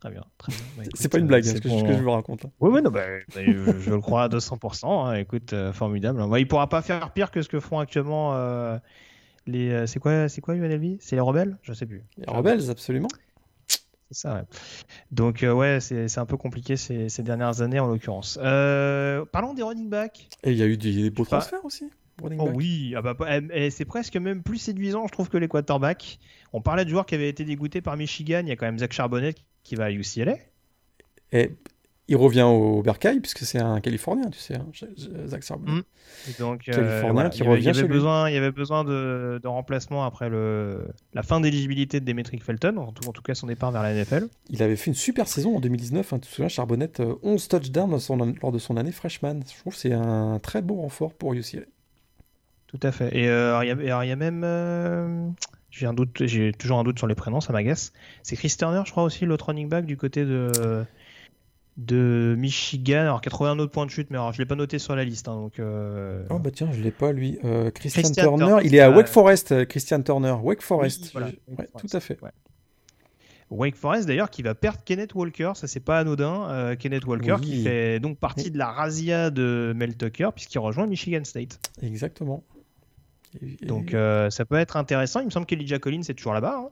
Très bien. Très bien. Bah, C'est pas une blague, euh, hein, c'est ce que, pour- ce que je vous raconte. hein. Oui, oui, non, bah, bah, je, je le crois à 200%. hein, écoute, euh, formidable. Bah, il pourra pas faire pire que ce que font actuellement euh, les. euh, c'est quoi, c'est quoi UNLV C'est les rebelles? Je sais plus. Les Rebels, absolument. C'est ça. Ouais. Donc euh, ouais, c'est c'est un peu compliqué ces, ces dernières années en l'occurrence. Euh, parlons des running backs. Et il y a eu des, beaux Pas- transferts aussi. running Oh back. oui, ah bah, eh, eh, c'est presque même plus séduisant, je trouve, que les quarterbacks. On parlait de joueurs qui avaient été dégoûtés par Michigan. Il y a quand même Zach Charbonnet qui va à UCLA. Et il revient au Bercail, puisque c'est un Californien, tu sais, hein, Zach. Mm. Et Donc, euh, Californien voilà, qui il revient il y avait besoin, il y avait besoin de, de remplacement après le, la fin d'éligibilité de Demetric Felton, en tout, en tout cas son départ vers la NFL. Il avait fait une super saison en 2019. hein, tu te souviens, Charbonnet, euh, 11 touchdowns dans son- lors de son année freshman. Je trouve que c'est un très beau renfort pour UCLA. Tout à fait. Et euh, alors, il y a- alors, il y a même. euh, j'ai un doute, j'ai toujours un doute sur les prénoms, ça m'agace. C'est Chris Turner, je crois aussi, l'autre running back du côté de, de Michigan. Alors, 81 autres points de chute, mais alors, je l'ai pas noté sur la liste. hein, donc, euh, Oh bah tiens, je l'ai pas lui. Euh, Christian, Christian Turner, Turner, il est à euh, Wake Forest, Christian Turner. Wake Forest. oui, voilà, Je- Wake ouais, Forest, tout à fait. ouais. Wake Forest d'ailleurs qui va perdre Kenneth Walker, ça c'est pas anodin. euh, Kenneth Walker Oui. qui fait donc partie de la razzia de Mel Tucker puisqu'il rejoint Michigan State. Exactement. Et- Donc ça peut être intéressant. Il me semble qu'Elijah Collins est toujours là-bas. hein.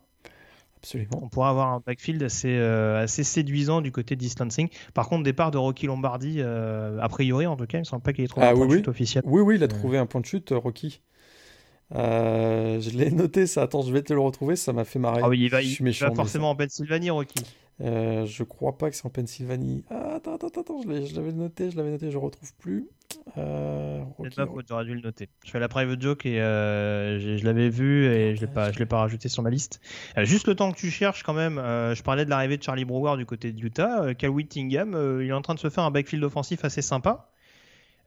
Absolument. On pourra avoir un backfield assez, euh, assez séduisant du côté de distancing. Par contre, départ de Rocky Lombardi, euh, a priori en tout cas, il me semble pas qu'il ait trouvé Ah un point oui, de chute officiel. Oui, oui, il a Ouais. trouvé un point de chute, euh, Rocky. Euh, je l'ai noté, ça. Attends, je vais te le retrouver. Ça m'a fait marrer. Ah oui, il va, Je il, suis il méchant, va mais forcément en Pennsylvanie, Rocky. Euh, je crois pas que c'est en Pennsylvanie. Ah, attends, attends, attends, je l'avais noté, je l'avais noté, je retrouve plus. Euh, j'aurais dû le noter. Je fais la private joke et euh, je l'avais vu et je je l'ai pas rajouté sur ma liste. Euh, juste le temps que tu cherches quand même, euh, je parlais de l'arrivée de Charlie Brewer du côté de Utah. Cal Whittingham, il est en train de se faire un backfield offensif assez sympa.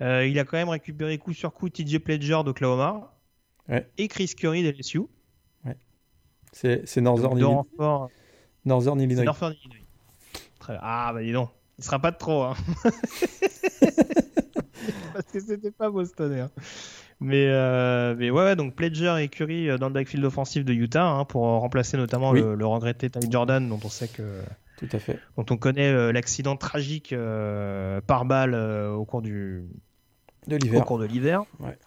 Il a quand même récupéré coup sur coup TJ Pledger d'Oklahoma Ouais. et Chris Curry d'LSU. c'est c'est Northern, Illinois-. Northern Illinois. Northern Illinois. Très bien. Ah bah dis donc, il sera pas de trop. Hein. Parce que c'était pas Boston. Hein. Mais, euh, mais ouais, ouais, donc Pledger et Curry euh, dans le backfield offensif de Utah hein, pour euh, remplacer notamment Oui. le, le regretté Ty Jordan dont on sait que Tout à fait. dont on connaît euh, l'accident tragique euh, par balle au cours du De au l'hiver. cours de l'hiver. Ouais.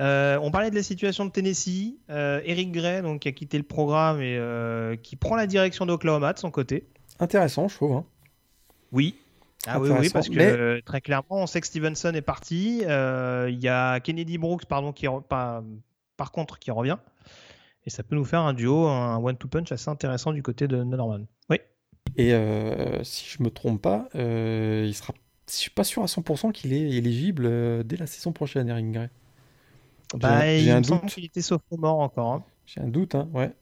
Euh, on parlait de la situation de Tennessee. Euh, Eric Gray, donc, qui a quitté le programme et euh, qui prend la direction d'Oklahoma de son côté. Intéressant, je trouve. hein. Oui. Ah oui, oui, parce que Mais- euh, très clairement, on sait que Stevenson est parti. Euh, Il y a Kennedy Brooks, pardon, qui re- pas- par contre, qui revient. Et ça peut nous faire un duo, un one-two punch assez intéressant du côté de Norman. Oui. Et euh, si je me trompe pas, il sera. Je suis pas sûr à 100% qu'il est éligible dès la saison prochaine, Eric Gray. Bah, j'ai il un me semble doute. qu'il était sophomore encore. hein. J'ai un doute, hein, ouais.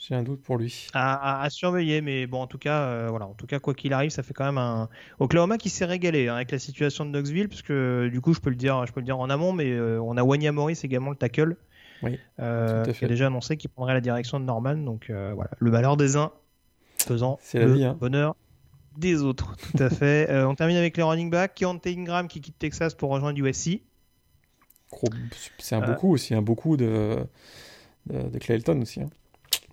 J'ai un doute pour lui. à, à- à surveiller, mais bon, en tout cas, euh, voilà, en tout cas, quoi qu'il arrive, ça fait quand même un Oklahoma qui s'est régalé hein, avec la situation de Knoxville, parce que du coup, je peux le dire, je peux le dire en amont, mais euh, on a Wanya Morris également le tackle, Oui, euh, tout à qui a déjà annoncé qu'il prendrait la direction de Norman, donc euh, voilà, le malheur des uns faisant la le vie, hein. bonheur des autres, tout à fait. Euh, on termine avec les running backs, Keontae Ingram qui quitte Texas pour rejoindre USC. C'est un Euh. beaucoup aussi, un beaucoup de, de, de Clayton aussi. hein.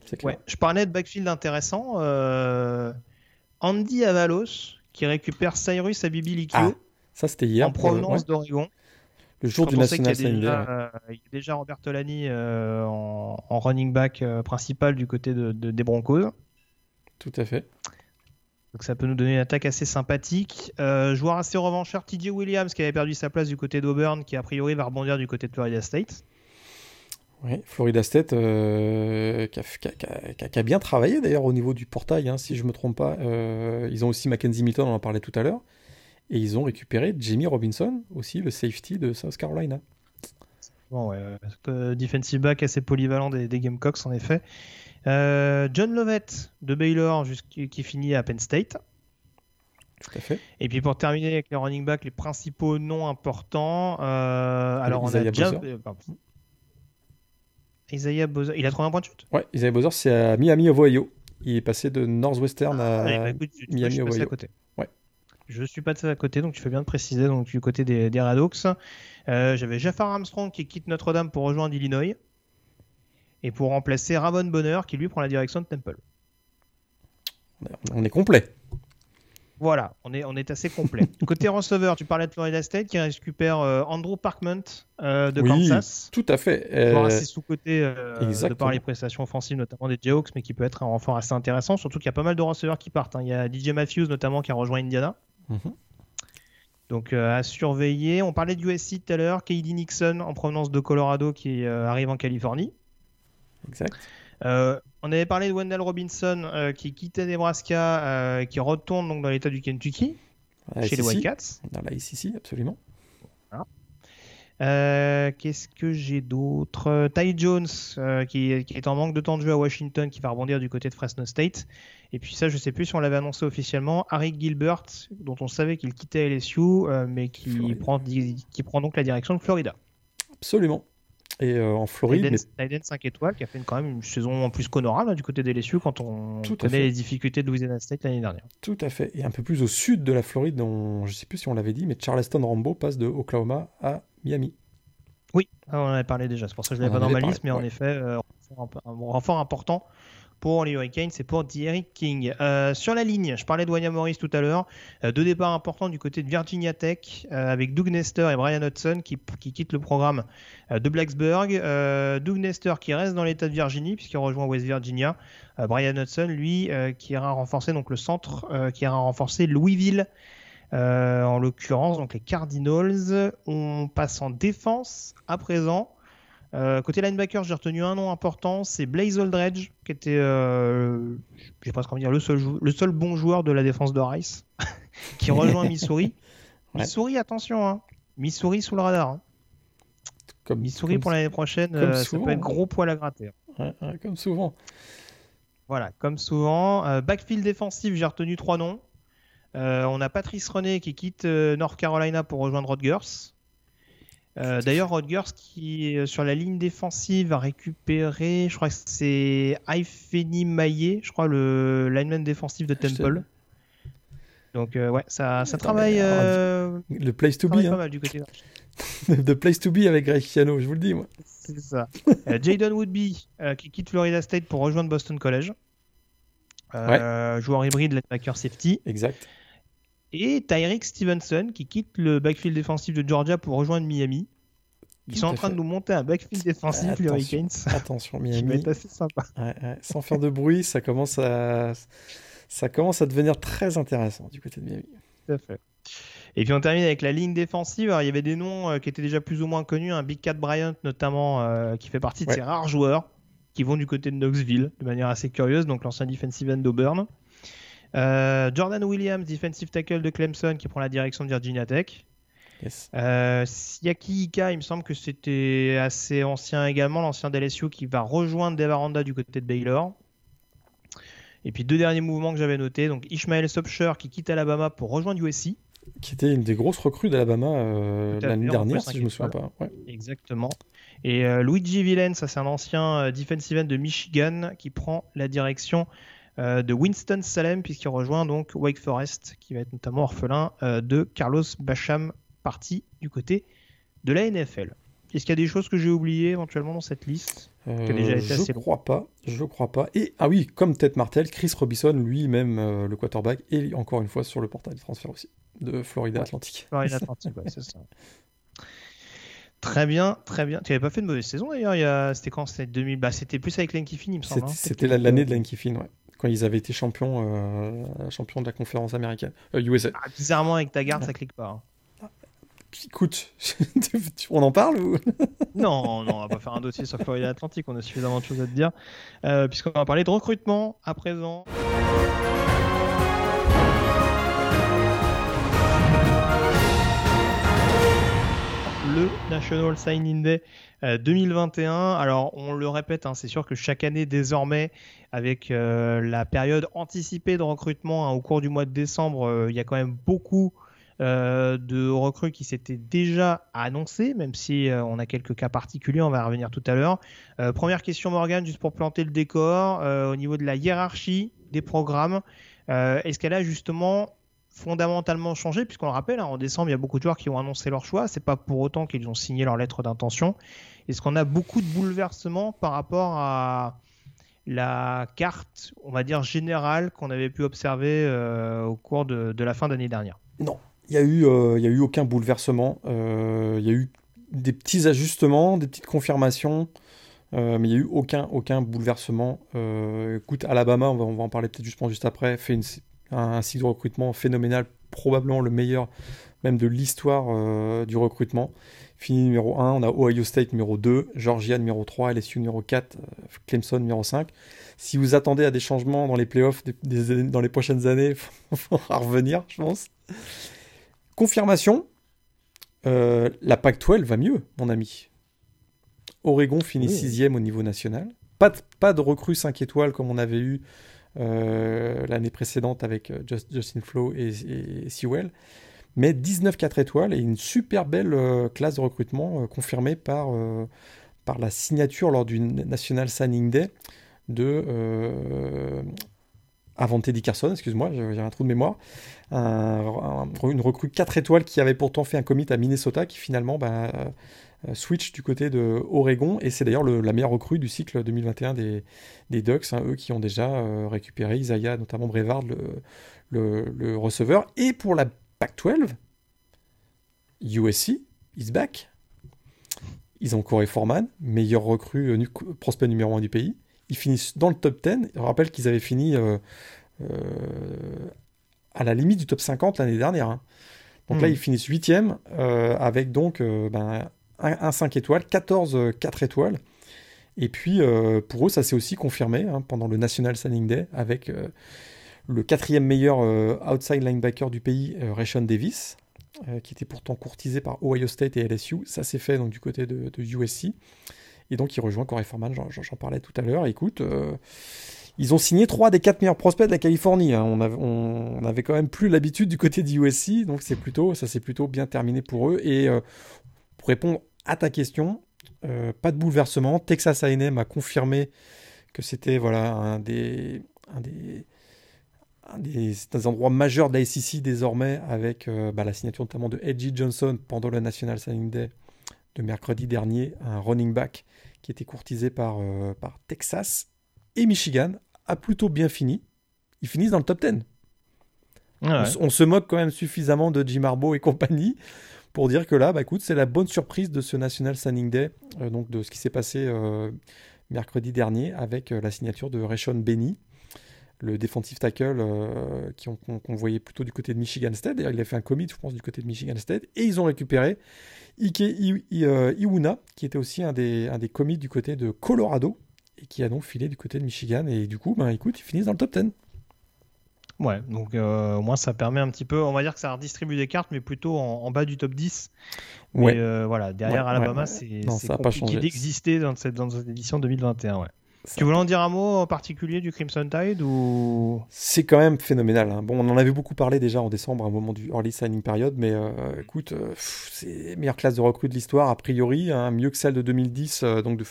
C'est clair. Ouais, je parlais de backfield intéressant. euh, Andy Avalos qui récupère Cyrus Abibi-Likio. Ah, Ça, c'était hier, en provenance ouais, d'Oregon. le jour Quand du y a National déjà, euh, il y a déjà Robert Tolani euh, en, en running back euh, principal du côté de, de- des Broncos. Tout à fait. Donc ça peut nous donner une attaque assez sympathique. Euh, joueur assez revancheur, TJ Williams qui avait perdu sa place du côté d'Auburn, qui a priori va rebondir du côté de Florida State. Florida State, euh, qui, a, qui qui bien travaillé d'ailleurs au niveau du portail, hein, si je me trompe pas. Euh, ils ont aussi Mackenzie Milton, on en parlait tout à l'heure. Et ils ont récupéré Jamie Robinson, aussi le safety de South Carolina. Bon, ouais, euh, defensive back assez polyvalent des, des Gamecocks en effet. Euh, John Lovett de Baylor qui finit à Penn State. Tout à fait. Et puis pour terminer avec les running backs, les principaux noms importants. euh, alors on a. Bowser. euh. Isaiah Bowser, il a trouvé un point de chute? Ouais, Isaiah Bowser, c'est à Miami, Ohio. Il est passé de Northwestern à. Allez, bah, écoute, tu- tu vois, Miami, je suis Ohio. à côté. Ouais. Je suis passé à côté, donc tu fais bien de préciser, donc du côté des, des Radox. Euh, J'avais Jafar Armstrong qui quitte Notre-Dame pour rejoindre Illinois. Et pour remplacer Ramon Bonner qui lui prend la direction de Temple. On est complet. Voilà, on est, on est assez complet. Côté receveur, tu parlais de Florida State qui récupère euh, Andrew Parkman euh, de Oui, Kansas. Tout à fait. Euh, assez sous-côté euh, de par les prestations offensives, notamment des Jayhawks, mais qui peut être un renfort assez intéressant. Surtout qu'il y a pas mal de receveurs qui partent. hein. Il y a DJ Matthews notamment qui a rejoint Indiana. mhm. Donc à surveiller. On parlait du USC tout à l'heure. KD Nixon en provenance de Colorado qui arrive en Californie. Exact. Euh, on avait parlé de Wendell Robinson euh, qui quittait Nebraska, euh, qui retourne donc dans l'état du Kentucky chez les Wildcats. Dans la SEC, absolument. Qu'est-ce que j'ai d'autre? Ty Jones, qui, qui est en manque de temps de jeu à Washington, qui va rebondir du côté de Fresno State. Et puis ça, je sais plus si on l'avait annoncé officiellement. Harry Gilbert, dont on savait qu'il quittait LSU, mais qui Florida. prend, qui prend donc la direction de Florida. Absolument. Et euh, en Floride, mais Tyden 5 étoiles, qui a fait une- quand même une saison en plus qu'honorable hein, du côté des LSU quand on Tout connaît les difficultés de Louisiana State l'année dernière. tout à fait. Et un peu plus au sud de la Floride, dont, je sais plus si on l'avait dit, mais Charleston Rambo passe de Oklahoma à Miami. Oui, ah, on en avait parlé déjà, c'est pour ça que je On l'avais pas dans ma liste, mais en effet, euh, un renfort important pour les Hurricanes, c'est pour Derrick King. Euh, sur la ligne, je parlais de Wanya Morris tout à l'heure, euh, deux départs importants du côté de Virginia Tech, euh, avec Doug Nestor et Brian Hudson qui, qui quittent le programme euh, de Blacksburg. Doug Nestor qui reste dans l'état de Virginie, puisqu'il rejoint West Virginia. Brian Hudson, lui, qui ira renforcer donc, le centre, qui ira renforcer Louisville. En l'occurrence, donc les Cardinals. On passe en défense à présent. Euh, côté linebacker, j'ai retenu un nom important, c'est Blaze Aldredge, qui était, euh, j'ai presque envie de dire, le seul, jou- le seul bon joueur de la défense de Rice, qui rejoint Missouri. Ouais. Missouri, attention, hein. Missouri sous le radar. hein. Comme, Missouri comme- pour l'année prochaine, euh, ça peut être gros poil à gratter. ouais, ouais, comme souvent. Voilà, comme souvent. Backfield défensif, j'ai retenu trois noms. On a Patrice René qui quitte North Carolina pour rejoindre Rodgers. Euh, D'ailleurs, Rodgers qui, euh, sur la ligne défensive, a récupéré, je crois que c'est Aifeni Maillet, je crois, le lineman défensif de. Temple. Donc, euh, ouais, ça, ça Attends, travaille, euh, Le place to be, pas hein. mal du côté. The place to be avec Greg Chiano, je vous le dis, moi. C'est ça. Jaden Woodby qui quitte Florida State pour rejoindre Boston College. Joueur hybride, linebacker safety. Exact. Et Tyreek Stevenson qui quitte le backfield défensif de Georgia pour rejoindre Miami. Ils sont en train de nous monter un backfield défensif, les Hurricanes. Attention, Miami. Qui va assez sympa. Sans faire de bruit, ça commence à ça commence à devenir très intéressant du côté de Miami. Tout à fait. Et puis on termine avec la ligne défensive. Alors, il y avait des noms euh, qui étaient déjà plus ou moins connus, un Big Cat Bryant notamment, euh, qui fait partie de ces rares joueurs qui vont du côté de Knoxville de manière assez curieuse, donc l'ancien defensive end d'Auburn. Euh, Jordan Williams, defensive tackle de Clemson, qui prend la direction de Virginia Tech. Yes. Siaki Ika, il me semble que c'était assez ancien également, l'ancien d'LSU qui va rejoindre Devaranda du côté de Baylor. Et puis deux derniers mouvements que j'avais notés, donc Ishmael Sopcher qui quitte Alabama pour rejoindre USC. Qui était une des grosses recrues d'Alabama euh, l'année dernière, si je me souviens pas. Exactement. Et euh, Luigi Villen, ça c'est un ancien euh, defensive end de Michigan qui prend la direction de Winston Salem puisqu'il rejoint donc Wake Forest qui va être notamment orphelin de Carlos Bacham parti du côté de la NFL. Est-ce qu'il y a des choses que j'ai oubliées éventuellement dans cette liste euh, Je crois pas. Je crois pas. Et ah oui, comme Ted Martel, Chris Robinson, lui-même euh, le quarterback, et encore une fois sur le portail de transfert aussi de Florida Atlantique. Florida Atlantique, c'est ça. Très bien, très bien. Tu n'avais pas fait de mauvaise saison d'ailleurs. C'était quand? C'était 2000. Bah, c'était plus avec Lanky Finn, il me semble. C'était hein. l'année de Lanky Finn, ouais. Quand ils avaient été champions, euh, champions de la conférence américaine, USA. Ah, bizarrement, avec ta garde, ça clique pas. Hein. Écoute, on en parle ou? Non, non, on va pas faire un dossier sur Florida Atlantique, on a suffisamment de choses à te dire. Euh, puisqu'on va parler de recrutement à présent. Le National Signing Day 2021. Euh, Alors, on le répète, hein, c'est sûr que chaque année, désormais, avec euh, la période anticipée de recrutement hein, au cours du mois de décembre, il y a quand même beaucoup euh, de recrues qui s'étaient déjà annoncées, même si euh, on a quelques cas particuliers, on va revenir tout à l'heure. Euh, première question Morgan, juste pour planter le décor, au niveau de la hiérarchie des programmes, est-ce qu'elle a justement fondamentalement changé, puisqu'on le rappelle, hein, en décembre, il y a beaucoup de joueurs qui ont annoncé leur choix, c'est pas pour autant qu'ils ont signé leur lettre d'intention. Est-ce qu'on a beaucoup de bouleversements par rapport à la carte, on va dire, générale qu'on avait pu observer au cours de, la fin d'année dernière? Non, il n'y a, eu, euh, a eu aucun bouleversement. Euh, il y a eu des petits ajustements, des petites confirmations, euh, mais il n'y a eu aucun, aucun bouleversement. écoute, Alabama, on va, en parler peut-être juste, juste après, fait un, cycle de recrutement phénoménal, probablement le meilleur même de l'histoire du recrutement. Fini numéro 1, on a Ohio State numéro 2, Georgia numéro 3, LSU numéro 4, Clemson numéro 5. Si vous attendez à des changements dans les playoffs dans les prochaines années, il faudra revenir, je pense. Confirmation, euh, la PAC-12 va mieux, mon ami. Oregon finit sixième au niveau national. Pas de, pas de recrue 5 étoiles comme on avait eu euh, l'année précédente avec euh, Justin Flo et, Sewell. Mais 19 4 étoiles et une super belle classe de recrutement confirmée par, par la signature lors du National Signing Day de avant Teddy Carson, excuse-moi, j'ai un trou de mémoire, une recrue 4 étoiles qui avait pourtant fait un commit à Minnesota qui finalement bah, euh, switch du côté de Oregon et c'est d'ailleurs la meilleure recrue du cycle 2021 des, des Ducks, hein, eux qui ont déjà euh, récupéré Isaiah, notamment Brevard, le, le, receveur. Et pour la Pac-12, USC is back. Ils ont Corey Foreman, meilleur recrue, euh, prospect numéro 1 du pays. Ils finissent dans le top 10. Je rappelle qu'ils avaient fini euh, euh, à la limite du top 50 l'année dernière. Hein. Donc là, hmm. ils finissent 8 euh, avec donc ben, un, 5 étoiles, 14 4 étoiles. Et puis, pour eux, ça s'est aussi confirmé hein, pendant le National Signing Day avec le quatrième meilleur outside linebacker du pays, Rayshon Davis, qui était pourtant courtisé par Ohio State et LSU. Ça s'est fait donc du côté de, de USC. Et donc il rejoint Corey Foreman, j'en parlais tout à l'heure. Écoute, euh, ils ont signé trois des quatre meilleurs prospects de la Californie. Hein. On, avait, quand même plus l'habitude du côté USC, donc c'est plutôt, ça s'est plutôt bien terminé pour eux. Et euh, pour répondre à ta question, euh, pas de bouleversement. Texas A&M a confirmé que c'était voilà un des, un des, un des, endroits majeurs de la SEC désormais avec bah, la signature notamment de Edgy Johnson pendant le National Signing Day de mercredi dernier, un running back qui était courtisé par, euh, par Texas et Michigan, a plutôt bien fini. Ils finissent dans le top 10. Ah on, se moque quand même suffisamment de Jim Harbaugh et compagnie pour dire que là, bah, écoute, c'est la bonne surprise de ce National Signing Day, euh, donc de ce qui s'est passé mercredi dernier avec la signature de Rayshon Benny, le défensif tackle qu'on voyait plutôt du côté de Michigan State. D'ailleurs, il a fait un commit, je pense, du côté de Michigan State. Et ils ont récupéré Ike Iwuna, qui était aussi un des, un commits du côté de Colorado et qui a donc filé du côté de Michigan. Et du coup, ben, écoute, ils finissent dans le top 10. Ouais, donc euh, au moins ça permet un petit peu, on va dire que ça redistribue des cartes, mais plutôt en, bas du top 10. Mais ouais. Euh, voilà, derrière Alabama, c'est compliqué d'exister dans cette, dans cette édition 2021. Ouais. Tu voulais en dire un mot en particulier du Crimson Tide ou? C'est quand même phénoménal. Hein. Bon, on en avait beaucoup parlé déjà en décembre, à un moment du early signing period, mais euh, écoute, c'est la meilleure classe de recrue de l'histoire a priori, hein, mieux que celle de 2010, donc de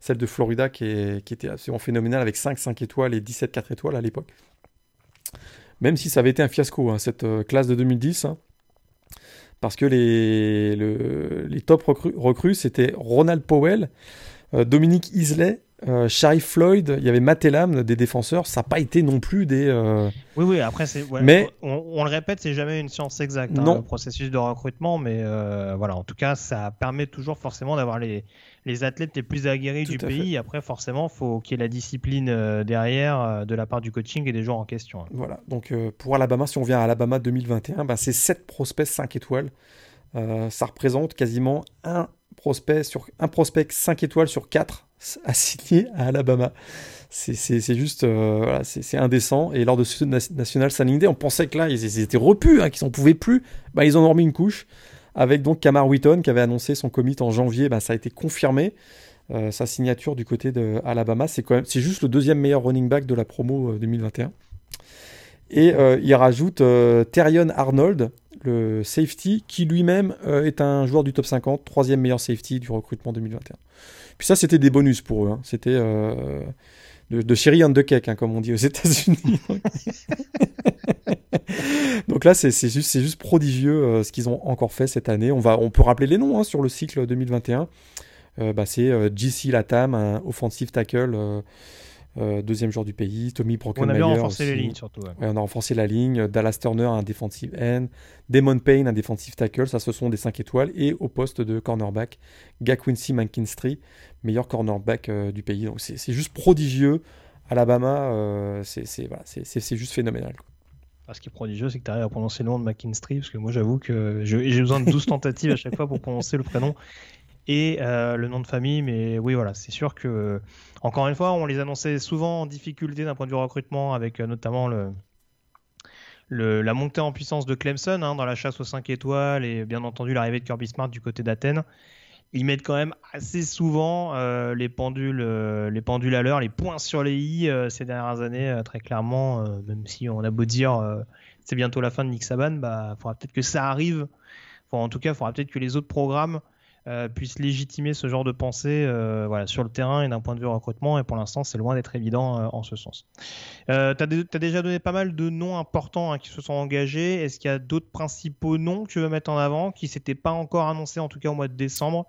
celle de Florida qui, était absolument phénoménale avec 5 5 étoiles et 17 4 étoiles à l'époque. Même si ça avait été un fiasco, hein, cette euh, classe de 2010. Hein. parce que les, les top recrues, c'était Ronald Powell, euh, Dominique Isley, euh, Sharif Floyd, il y avait Matt Elam, des défenseurs. Ça n'a pas été non plus des. Oui, oui, après, c'est. mais... On, le répète, c'est jamais une science exacte, hein, le processus de recrutement, mais voilà, en tout cas, ça permet toujours forcément d'avoir les, les athlètes les plus aguerris du pays. Après, forcément, faut qu'il y ait la discipline euh, derrière euh, de la part du coaching et des joueurs en question. Hein. Voilà. Donc, euh, pour Alabama, si on vient à Alabama 2021, bah, c'est 7 prospects 5 étoiles. ça représente quasiment un prospect, sur, un prospect 5 étoiles sur 4 assigné à Alabama. C'est juste voilà, c'est indécent. Et lors de ce National Signing Day, on pensait que là, ils, étaient repus, hein, qu'ils n'en pouvaient plus. Bah, ils ont remis une couche avec donc Kamar Wheaton qui avait annoncé son commit en janvier, bah, ça a été confirmé. Euh, sa signature du côté de Alabama, c'est quand même, c'est juste le deuxième meilleur running back de la promo 2021. Euh, Et euh, il rajoute Terion Arnold, le safety, qui lui-même est un joueur du top 50, troisième meilleur safety du recrutement 2021. Puis ça, c'était des bonus pour eux. Hein. C'était de, cherry on the cake, hein, comme on dit aux États-Unis. Donc là, c'est juste, juste, prodigieux euh, ce qu'ils ont encore fait cette année. On, va, on peut rappeler les noms hein, sur le cycle 2021. Euh, bah, c'est euh, JC Latam, un offensive tackle, deuxième joueur du pays. Tommy Brockenmeyer. On a bien renforcé les lignes surtout. on a renforcé la ligne. Dallas Turner, un defensive end. Damon Payne, un defensive tackle. Ça, ce sont des 5 étoiles. Et au poste de cornerback, Gaquincy McKinstry, meilleur cornerback du pays. Donc c'est juste prodigieux. Alabama, c'est voilà, juste phénoménal. Ce qui est prodigieux, c'est que tu arrives à prononcer le nom de McKinstry, parce que moi j'avoue que j'ai besoin de 12 tentatives à chaque fois pour prononcer le prénom et euh, le nom de famille. Mais oui, voilà, c'est sûr que, encore une fois, on les annonçait souvent en difficulté d'un point de vue recrutement, avec euh, notamment la montée en puissance de Clemson hein, dans la chasse aux 5 étoiles et bien entendu l'arrivée de Kirby Smart du côté d'Athènes ils mettent quand même assez souvent euh, les pendules, euh, les pendules à l'heure, les points sur les i euh, ces dernières années, très clairement. même si on a beau dire c'est bientôt la fin de Nick Saban, bah faudra peut-être que ça arrive. en tout cas, il faudra peut-être que les autres programmes puissent légitimer ce genre de pensée, sur le terrain et d'un point de vue recrutement. Et pour l'instant, c'est loin d'être évident en ce sens. tu as, déjà donné pas mal de noms importants hein, qui se sont engagés. Est-ce qu'il y a d'autres principaux noms que tu veux mettre en avant qui s'étaient pas encore annoncés, en tout cas au mois de décembre?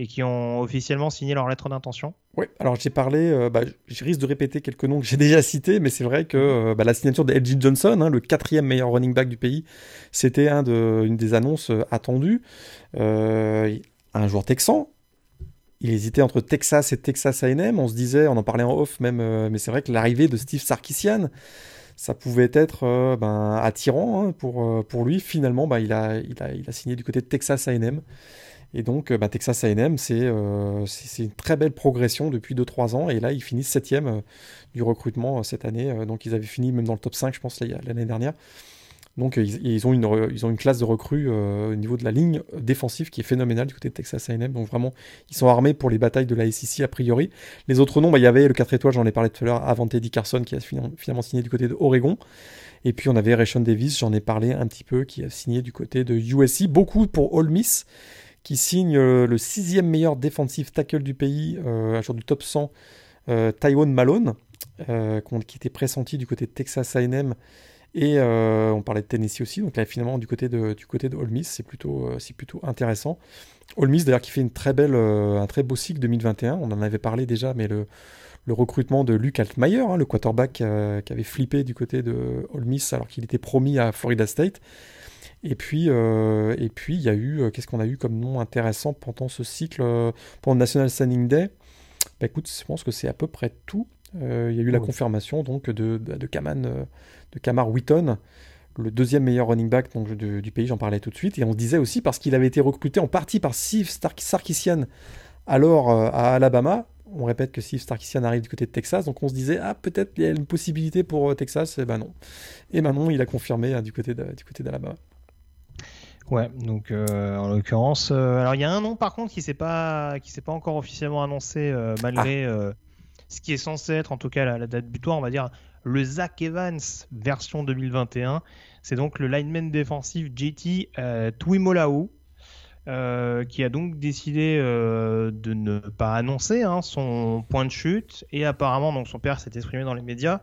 Et qui ont officiellement signé leur lettre d'intention Oui, alors j'ai parlé, euh, bah, je risque de répéter quelques noms que j'ai déjà cités, mais c'est vrai que euh, bah, la signature de LG Johnson, hein, le quatrième meilleur running back du pays, c'était une des annonces euh, attendues. un joueur texan, il hésitait entre Texas et Texas A&M. On se disait, on en parlait en off même, mais c'est vrai que l'arrivée de Steve Sarkisian, ça pouvait être ben, attirant hein, pour, lui. Finalement, a, il, a, il a signé du côté de Texas A&M. Et donc, euh, bah, Texas AM, euh, c'est une très belle progression depuis 2-3 ans. Et là, ils finissent 7 euh, du recrutement cette année. donc, ils avaient fini même dans le top 5, je pense, l'année dernière. Donc, ils, ont une, ils ont une classe de recrues au niveau de la ligne défensive qui est phénoménale du côté de Texas AM. Donc, vraiment, ils sont armés pour les batailles de la SEC a priori. Les autres noms, bah, il y avait le 4 étoiles, j'en ai parlé tout à l'heure, avant Teddy Carson qui a finalement signé du côté de Oregon. Et puis, on avait Rayshon Davis, j'en ai parlé un petit peu, qui a signé du côté de USC. Beaucoup pour Ole Miss qui signe euh, le sixième meilleur défensif tackle du pays, euh, un jour du top 100, euh, Tywone Malone, qui était pressenti du côté de Texas A&M et on parlait de Tennessee aussi, donc là finalement du côté de, du côté de Ole Miss, c'est plutôt, plutôt intéressant. Ole Miss d'ailleurs qui fait une très belle, un très beau cycle 2021, on en avait parlé déjà, mais le, le recrutement de Luke Altmaier, hein, le quarterback qui avait flippé du côté de Ole Miss alors qu'il était promis à Florida State, Et puis, euh, et puis il y a eu, euh, qu'est-ce qu'on a eu comme nom intéressant pendant ce cycle, euh, pendant le National Signing Day? Bah, écoute, je pense que c'est à peu près tout. il y a eu la confirmation donc de, de, Kaman, de Kamar Wheaton, le deuxième meilleur running back donc, du pays, j'en parlais tout de suite. Et on se disait aussi parce qu'il avait été recruté en partie par Steve Sarkisian alors euh, à Alabama. On répète que Steve Sarkisian arrive du côté de Texas, donc on se disait ah peut-être il y a une possibilité pour euh, Texas, et ben non. Et ben non, il a confirmé hein, du côté de- du côté d'Alabama. Ouais, donc euh, en l'occurrence, euh, alors il y a un nom par contre qui s'est pas qui s'est pas encore officiellement annoncé euh, malgré euh, ce qui est censé être en tout cas la, la date butoir, on va dire le Zach Evans version 2021. C'est donc le lineman défensif JT Twimolaou euh, qui a donc décidé de ne pas annoncer hein, son point de chute et apparemment donc son père s'est exprimé dans les médias.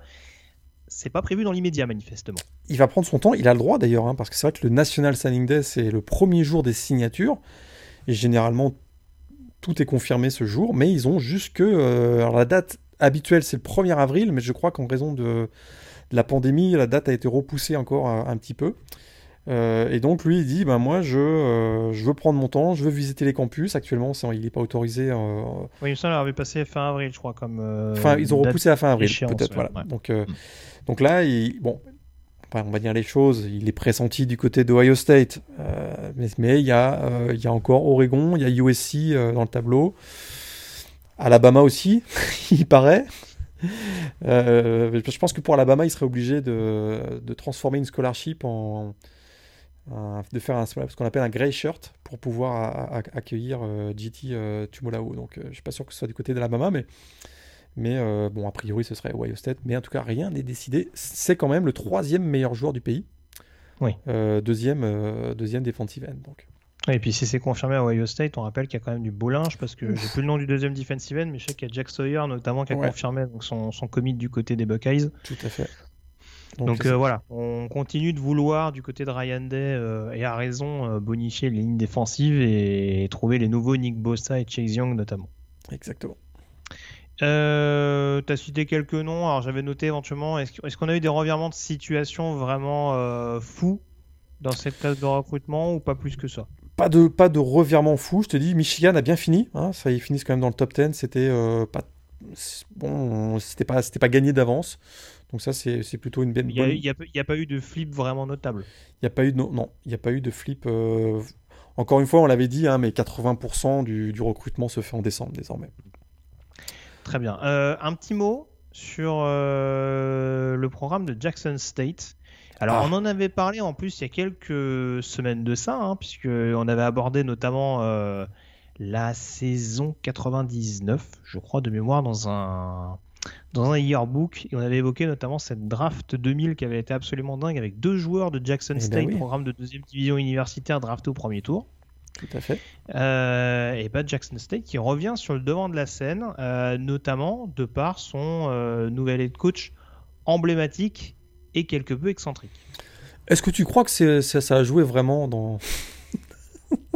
C'est pas prévu dans l'immédiat manifestement. Il va prendre son temps, il a le droit d'ailleurs, hein, parce que c'est vrai que le National Signing Day, c'est le premier jour des signatures, et généralement tout est confirmé ce jour, mais ils ont jusque... euh, alors la date habituelle, c'est le 1er avril, mais je crois qu'en raison de, de la pandémie, la date a été repoussée encore un, un petit peu. Euh, et donc lui, il dit, ben moi, je, euh, je veux prendre mon temps, je veux visiter les campus. Actuellement, il n'est pas autorisé. euh, Oui, ça avait passé fin avril, je crois, comme. Enfin, ils ont repoussé à fin avril, peut-être. ouais, voilà. ouais. Donc, Mm. donc là, il, bon, on va dire les choses. Il est pressenti du côté d'Ohio State, euh, mais, mais il y a, euh, il y a encore Oregon, il y a USC euh, dans le tableau, Alabama aussi, il paraît. Je pense que pour Alabama, il serait obligé de, transformer une scholarship en, de faire ce qu'on appelle un gray shirt pour pouvoir accueillir GT Tumolao. Donc, je suis pas sûr que ce soit du côté d'Alabama, mais mais euh, bon, a priori, ce serait Ohio State. Mais en tout cas, rien n'est décidé. C'est quand même le troisième meilleur joueur du pays. Oui. Euh, deuxième, euh, deuxième defensive end. Donc. Et puis si c'est confirmé à Ohio State, on rappelle qu'il y a quand même du beau linge parce que j'ai plus le nom du deuxième defensive end, mais je sais qu'il y a Jack Sawyer notamment qui a Ouais. confirmé donc, son, son commit du côté des Buckeyes. Tout à fait. Donc, euh, voilà, on continue de vouloir du côté de Ryan Day euh, et à raison euh, bonifier les lignes défensives et trouver les nouveaux Nick Bosa et Chase Young notamment. Exactement. Euh, T'as cité quelques noms, alors j'avais noté éventuellement, est-ce qu'on a eu des revirements de situation vraiment euh, fous dans cette classe de recrutement ou pas plus que ça? Pas de, pas de revirement fou. Je te dis, Michigan a bien fini. hein. ça, ils finissent quand même dans le top 10. C'était euh, pas. Bon, c'était pas, pas gagné d'avance. Donc ça, c'est plutôt une bonne. Il n'y a, pas eu de flip vraiment notable. Il n'y a pas eu de, non, non, il n'y a pas eu de flip. euh, Encore une fois, on l'avait dit, hein, mais 80% du, du recrutement se fait en décembre désormais. Très bien. Euh, un petit mot sur euh, le programme de Jackson State. Alors, Ah. on en avait parlé en plus il y a quelques semaines de ça, hein, puisque on avait abordé notamment euh, la saison 99, je crois, de mémoire, dans un, dans un yearbook. Et on avait évoqué notamment cette draft 2000 qui avait été absolument dingue avec deux joueurs de Jackson Eh ben State, oui. programme de deuxième division universitaire drafté au premier tour. Tout à fait. Euh, et pas Jackson State qui revient sur le devant de la scène, euh, notamment de par son euh, nouvel head coach emblématique et quelque peu excentrique. Est-ce que tu crois que c'est- ça, ça a joué vraiment dans.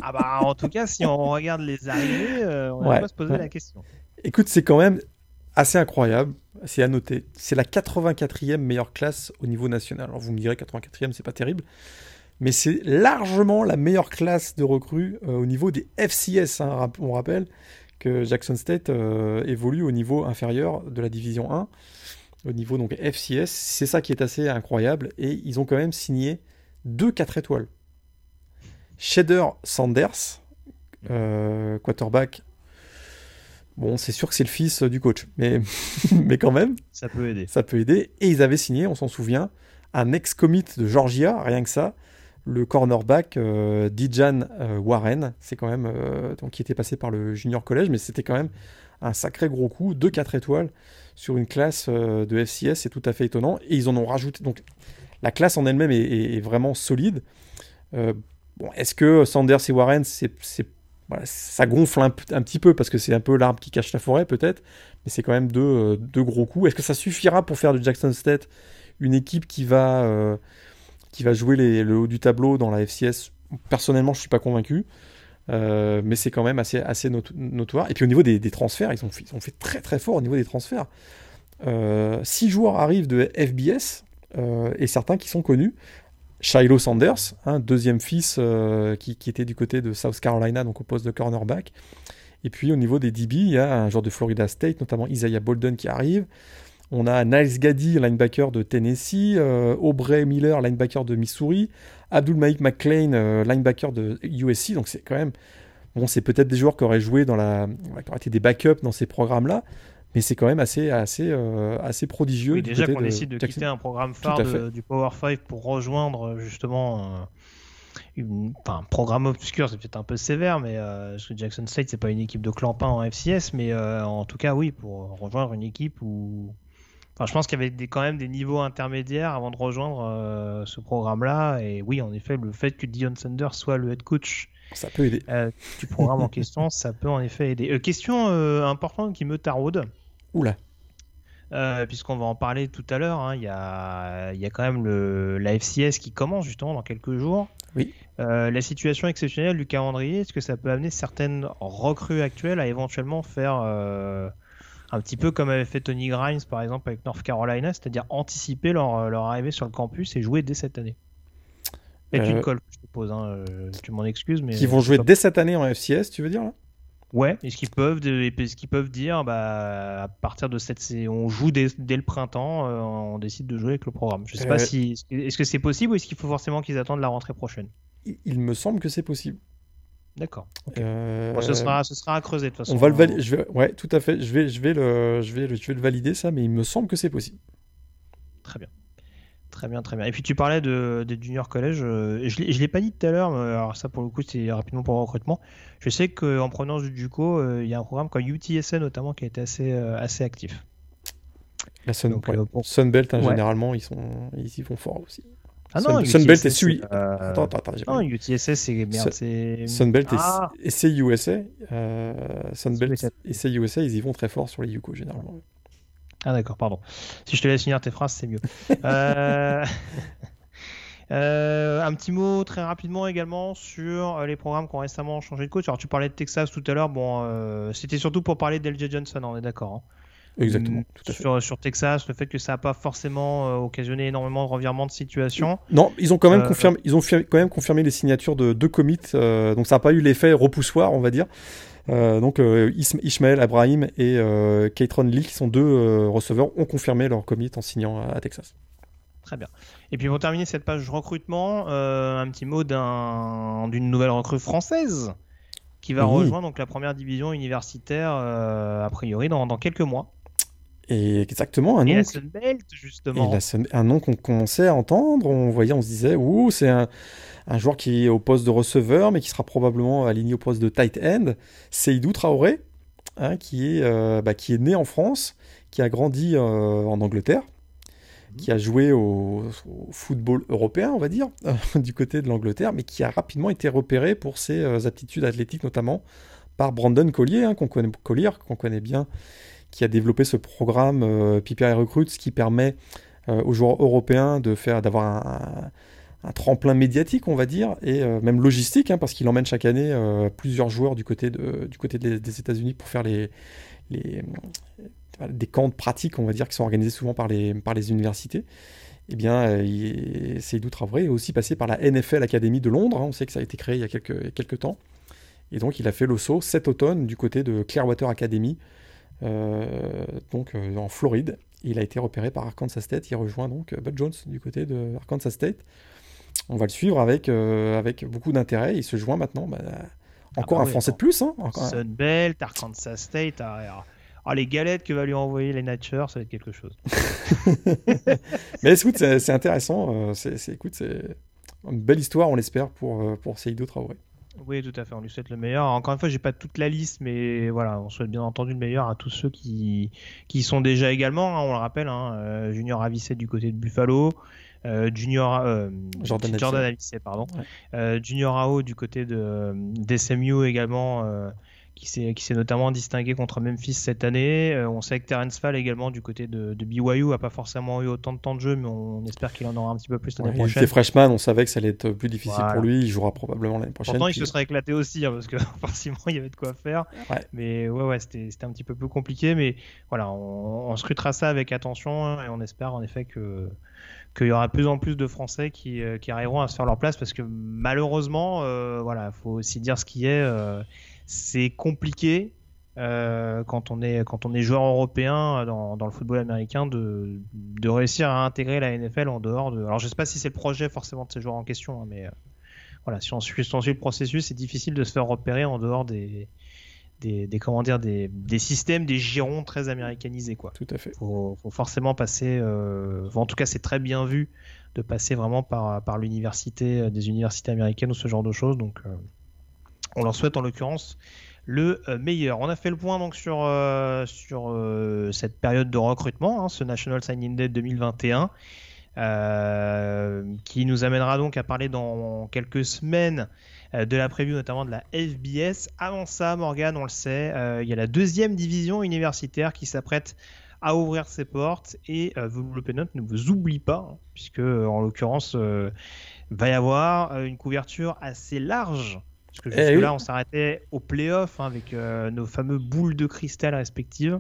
Ah bah en tout cas, si on regarde les arrivées, euh, on Ouais, va pas se poser ouais. la question. Écoute, c'est quand même assez incroyable. C'est à noter. C'est la 84e meilleure classe au niveau national. Alors vous me direz 84e, c'est pas terrible. Mais c'est largement la meilleure classe de recrues euh, au niveau des FCS. hein. On rappelle que Jackson State euh, évolue au niveau inférieur de la division 1. Au niveau donc FCS. C'est ça qui est assez incroyable. Et ils ont quand même signé deux 4 étoiles. Shader Sanders, euh, quarterback. Bon, c'est sûr que c'est le fils du coach, mais, mais quand même, Ça peut aider. ça peut aider. Et ils avaient signé, on s'en souvient, un ex-commit de Georgia, rien que ça, le cornerback euh, Dijan euh, Warren. C'est quand même, euh, donc, qui était passé par le junior collège, mais c'était quand même un sacré gros coup, 2-4 étoiles sur une classe de FCS, c'est tout à fait étonnant. Et ils en ont rajouté, donc la classe en elle-même est, vraiment solide. Bon, est-ce que Sanders et Warren, ça gonfle un, petit peu parce que c'est un peu l'arbre qui cache la forêt peut-être, mais c'est quand même deux, deux gros coups. Est-ce que ça suffira pour faire de Jackson State une équipe qui va, qui va jouer le haut du tableau dans la FCS Personnellement, je suis pas convaincu. Euh, mais c'est quand même assez, assez not- notoire. Et puis au niveau des, transferts, ils ont, fait, très très fort au niveau des transferts. Euh, six joueurs arrivent de FBS euh, et certains qui sont connus. Shiloh Sanders, un deuxième fils qui, qui, était du côté de South Carolina, donc au poste de cornerback. Et puis au niveau des DB, il y a un joueur de Florida State, notamment Isaiah Bolden qui arrive. On a Niles Gadi, linebacker de Tennessee, euh, Aubrey Miller, linebacker de Missouri, Abdul Malik McLean, euh, linebacker de USC. Donc c'est quand même, bon, c'est peut-être des joueurs qui auraient joué dans la, qui auraient été des backups dans ces programmes-là, mais c'est quand même assez, assez, euh, assez prodigieux. Oui, déjà qu'on décide de quitter un programme phare du Power 5 pour rejoindre justement un programme obscur, c'est peut-être un peu sévère, mais euh, Jackson State, c'est pas une équipe de clampin en FCS, mais euh, en tout cas, oui, pour rejoindre une équipe où. Enfin, je pense qu'il y avait des, quand même des niveaux intermédiaires avant de rejoindre euh, ce programme-là. Et oui, en effet, le fait que Dion Sanders soit le head coach ça peut aider. du programme en question, ça peut en effet aider. question importante qui me taraude. Oula. Euh, puisqu'on va en parler tout à l'heure. Hein, il y, a, y, a, quand même le, la FCS qui commence justement dans quelques jours. Oui. Euh, la situation exceptionnelle du calendrier, est-ce que ça peut amener certaines recrues actuelles à éventuellement faire euh, un petit peu comme avait fait Tony Grimes par exemple avec North Carolina, c'est-à-dire anticiper leur, leur, arrivée sur le campus et jouer dès cette année C'est une colle que je te pose, hein, tu m'en excuses. Mais qui vont jouer dès cette année en FCS, tu veux dire là? Ouais, est-ce qu'ils peuvent, est-ce qu'ils peuvent dire, bah, à partir de cette, on joue dès, le printemps, euh, on décide de jouer avec le programme. Je sais pas euh, si, est-ce que c'est possible ou est-ce qu'il faut forcément qu'ils attendent la rentrée prochaine? Il me semble que c'est possible. D'accord. Euh, ce sera, ce sera à creuser de toute façon. On va le valider. Je vais, ouais, tout à fait. Je vais, je vais le, je vais, je vais le valider ça, mais il me semble que c'est possible. Très bien. Très bien, très bien. Et puis tu parlais de, des junior collège. Euh, je ne l'ai pas dit tout à l'heure, mais alors ça pour le coup c'est rapidement pour le recrutement. Je sais qu'en provenance du Duco, euh, il y a un programme comme UTSA notamment qui a été assez, euh, assez actif. La Sunbelt, hein, généralement, ils, sont, ils y vont fort aussi. Ah non, Sunbelt et SUI. Attends, attends, attends. Non, UTSA c'est merde. Sunbelt ah. et, CUSA. Sunbelt et CUSA, ils y vont très fort sur les Yuko généralement. Ah d'accord, pardon. Si je te laisse finir tes phrases, c'est mieux. Euh, euh, un petit mot très rapidement également sur euh, les programmes qui ont récemment changé de coach. Alors tu parlais de Texas tout à l'heure, bon, c'était surtout pour parler d'LJ Johnson, on est d'accord. Hein. Exactement. Sur, sur, Texas, le fait que ça n'a pas forcément occasionné énormément de revirements de situation. Non, ils ont quand même confirmé, ils ont quand même confirmé les signatures de deux commits, donc ça n'a pas eu l'effet repoussoir, on va dire. Euh, donc euh, Ismaël Abraham et euh, Keitron Lee, qui sont deux receveurs, ont confirmé leur commit en signant à, Texas. Très bien. Et puis pour terminer cette page recrutement, un petit mot d'une nouvelle recrue française qui va rejoindre donc la première division universitaire a priori dans, quelques mois. Et exactement, un nom. justement. un nom qu'on commençait à entendre, on voyait, on se disait, ouh, c'est un, un joueur qui est au poste de receveur, mais qui sera probablement aligné au poste de tight end, Seydou Traoré, hein, qui, est, euh, bah, qui est né en France, qui a grandi euh, en Angleterre, qui a joué au, football européen, on va dire, du côté de l'Angleterre, mais qui a rapidement été repéré pour ses euh, aptitudes athlétiques, notamment par Brandon Collier, hein, qu'on connaît, Collier, qu'on connaît bien, qui a développé ce programme euh, PPR Recruits qui permet aux joueurs européens de faire d'avoir un tremplin médiatique, on va dire, et euh, même logistique, hein, parce qu'il emmène chaque année euh, plusieurs joueurs du côté, des, États-Unis pour faire euh, des camps de pratique, on va dire, qui sont organisés souvent par les, par les universités. Eh bien, Seydou Traoré est aussi passé par la NFL Academy de Londres. Hein, on sait que ça a été créé il y a quelques, quelques temps. Et donc, il a fait le saut cet automne du côté de Clearwater Academy, donc en Floride. Il a été repéré par Arkansas State. Il rejoint donc Bud Jones du côté de Arkansas State on va le suivre avec, euh, avec beaucoup d'intérêt. Il se joint maintenant. Bah, encore ah bah un Français de plus. Hein, Sunbelt, Arkansas State. Ah, ah, ah, les galettes que va lui envoyer les Nature, ça va être quelque chose. Mais écoute, c'est intéressant. Euh, c'est écoute, c'est une belle histoire, on l'espère, pour, euh, pour Seydou Traoré. Oui, tout à fait. On lui souhaite le meilleur. Encore une fois, j'ai pas toute la liste, mais voilà, on souhaite bien entendu le meilleur à tous ceux qui, qui sont déjà également, hein, on le rappelle, hein, Junior Avicet du côté de Buffalo, euh, Junior euh, Jordan, Jordan pardon. Euh, Junior AO du côté de d'SMU également qui s'est notamment distingué contre Memphis cette année. on sait que Terence Fall également du côté de, de BYU a pas forcément eu autant de temps de jeu, mais on espère qu'il en aura un petit peu plus l'année prochaine. Il était freshman, on savait que ça allait être plus difficile pour lui. Il jouera probablement l'année prochaine. Pourtant, il se serait éclaté aussi hein, parce que forcément il y avait de quoi faire. Mais ouais, ouais, c'était un petit peu plus compliqué. Mais voilà, on, on scrutera ça avec attention hein, et on espère en effet que qu'il y aura de plus en plus de Français qui, euh, qui, arriveront à se faire leur place parce que malheureusement, euh, voilà, faut aussi dire ce qui est, euh, c'est compliqué euh, quand on est quand on est joueur européen dans, dans le football américain de, de réussir à intégrer la NFL en dehors de. Alors je sais pas si c'est le projet forcément de ces joueurs en question, hein, mais euh, voilà, si on suit, si on suit le processus, c'est difficile de se faire repérer en dehors des des, des, comment dire des, des, systèmes, des girons très américanisés quoi. Tout à fait. Faut, faut forcément passer, euh, en tout cas c'est très bien vu de passer vraiment par par l'université, des universités américaines ou ce genre de choses. Donc on leur souhaite en l'occurrence le euh, meilleur. On a fait le point donc sur euh, sur euh, cette période de recrutement, hein, ce National Signing Day 2021. qui nous amènera donc à parler dans quelques semaines de la preview notamment de la FBS. Avant ça, Morgan, on le sait, il y a la deuxième division universitaire qui s'apprête à ouvrir ses portes et euh, The ne vous oublie pas, hein, puisque en l'occurrence, va y avoir une couverture assez large. Parce que jusque-là, eh oui. on s'arrêtait au playoff hein, avec nos fameux boules de cristal respectives.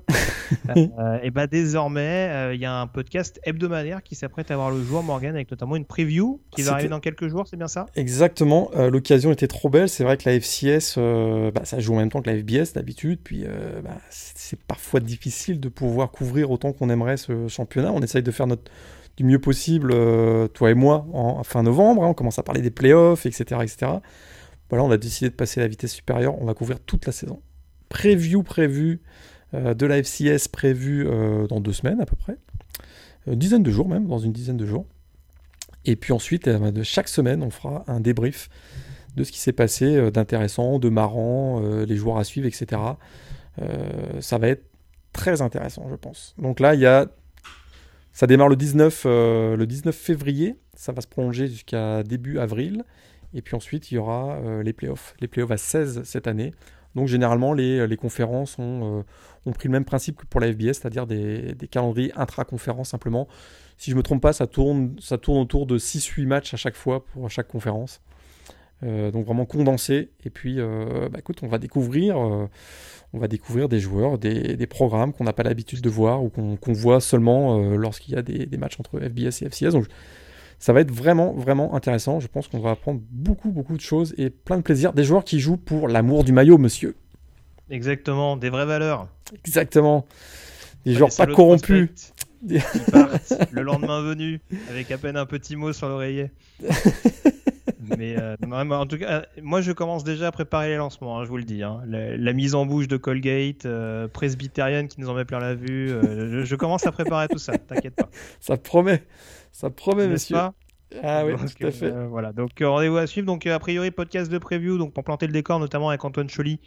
et bah désormais, il y a un podcast hebdomadaire qui s'apprête à avoir le jour, Morgan, avec notamment une preview qui va arriver dans quelques jours, c'est bien ça? Exactement. Euh, L'occasion était trop belle. C'est vrai que la FCS, euh, bah, ça joue en même temps que la FBS d'habitude. Puis euh, bah, c'est parfois difficile de pouvoir couvrir autant qu'on aimerait ce championnat. On essaye de faire notre du mieux possible, toi et moi, en fin novembre. Hein. on commence à parler des playoffs, etc., etc. Voilà, on a décidé de passer à la vitesse supérieure. On va couvrir toute la saison. Preview prévu euh, de la FCS prévu euh, dans deux semaines à peu près. Une dizaine de jours même, dans une dizaine de jours. Et puis ensuite, euh, de chaque semaine, on fera un débrief de ce qui s'est passé d'intéressant, de marrant, les joueurs à suivre, etc. ça va être très intéressant, je pense. Donc là, il y a ça démarre le 19, euh, le 19 février, ça va se prolonger jusqu'à début avril. Et puis ensuite, il y aura euh, les playoffs. Les playoffs à 16 cette année. Donc généralement, les, les conférences ont, euh, ont, pris le même principe que pour la FBS, c'est-à-dire des, des, calendriers intra-conférences simplement. Si je ne me trompe pas, ça tourne, ça tourne autour de 6-8 matchs à chaque fois pour chaque conférence. Euh, donc vraiment condensé. Et puis, euh, bah, écoute, on va découvrir, euh, on va découvrir des joueurs, des, des programmes qu'on n'a pas l'habitude de voir ou qu'on qu voit seulement lorsqu'il y a des, des, matchs entre FBS et FCS. Ça va être vraiment, vraiment intéressant. Je pense qu'on va apprendre beaucoup, beaucoup de choses et plein de plaisir. Des joueurs qui jouent pour l'amour du maillot, monsieur. Exactement, des vraies valeurs. Exactement. Des joueurs pas corrompus. Ils partent le lendemain venu avec à peine un petit mot sur l'oreiller. mais, euh, en tout cas, moi je commence déjà à préparer les lancements, hein, je vous le dis. Hein. La, la, mise en bouche de Colgate, euh, Presbyterian qui nous en met plein la vue. Euh, je, je, commence à préparer tout ça, t'inquiète pas. Ça promet, ça promet, monsieur. Pas ah oui, donc, tout à fait. Euh, voilà, donc rendez-vous à suivre. Donc a priori podcast de preview, donc pour planter le décor, notamment avec Antoine Choly,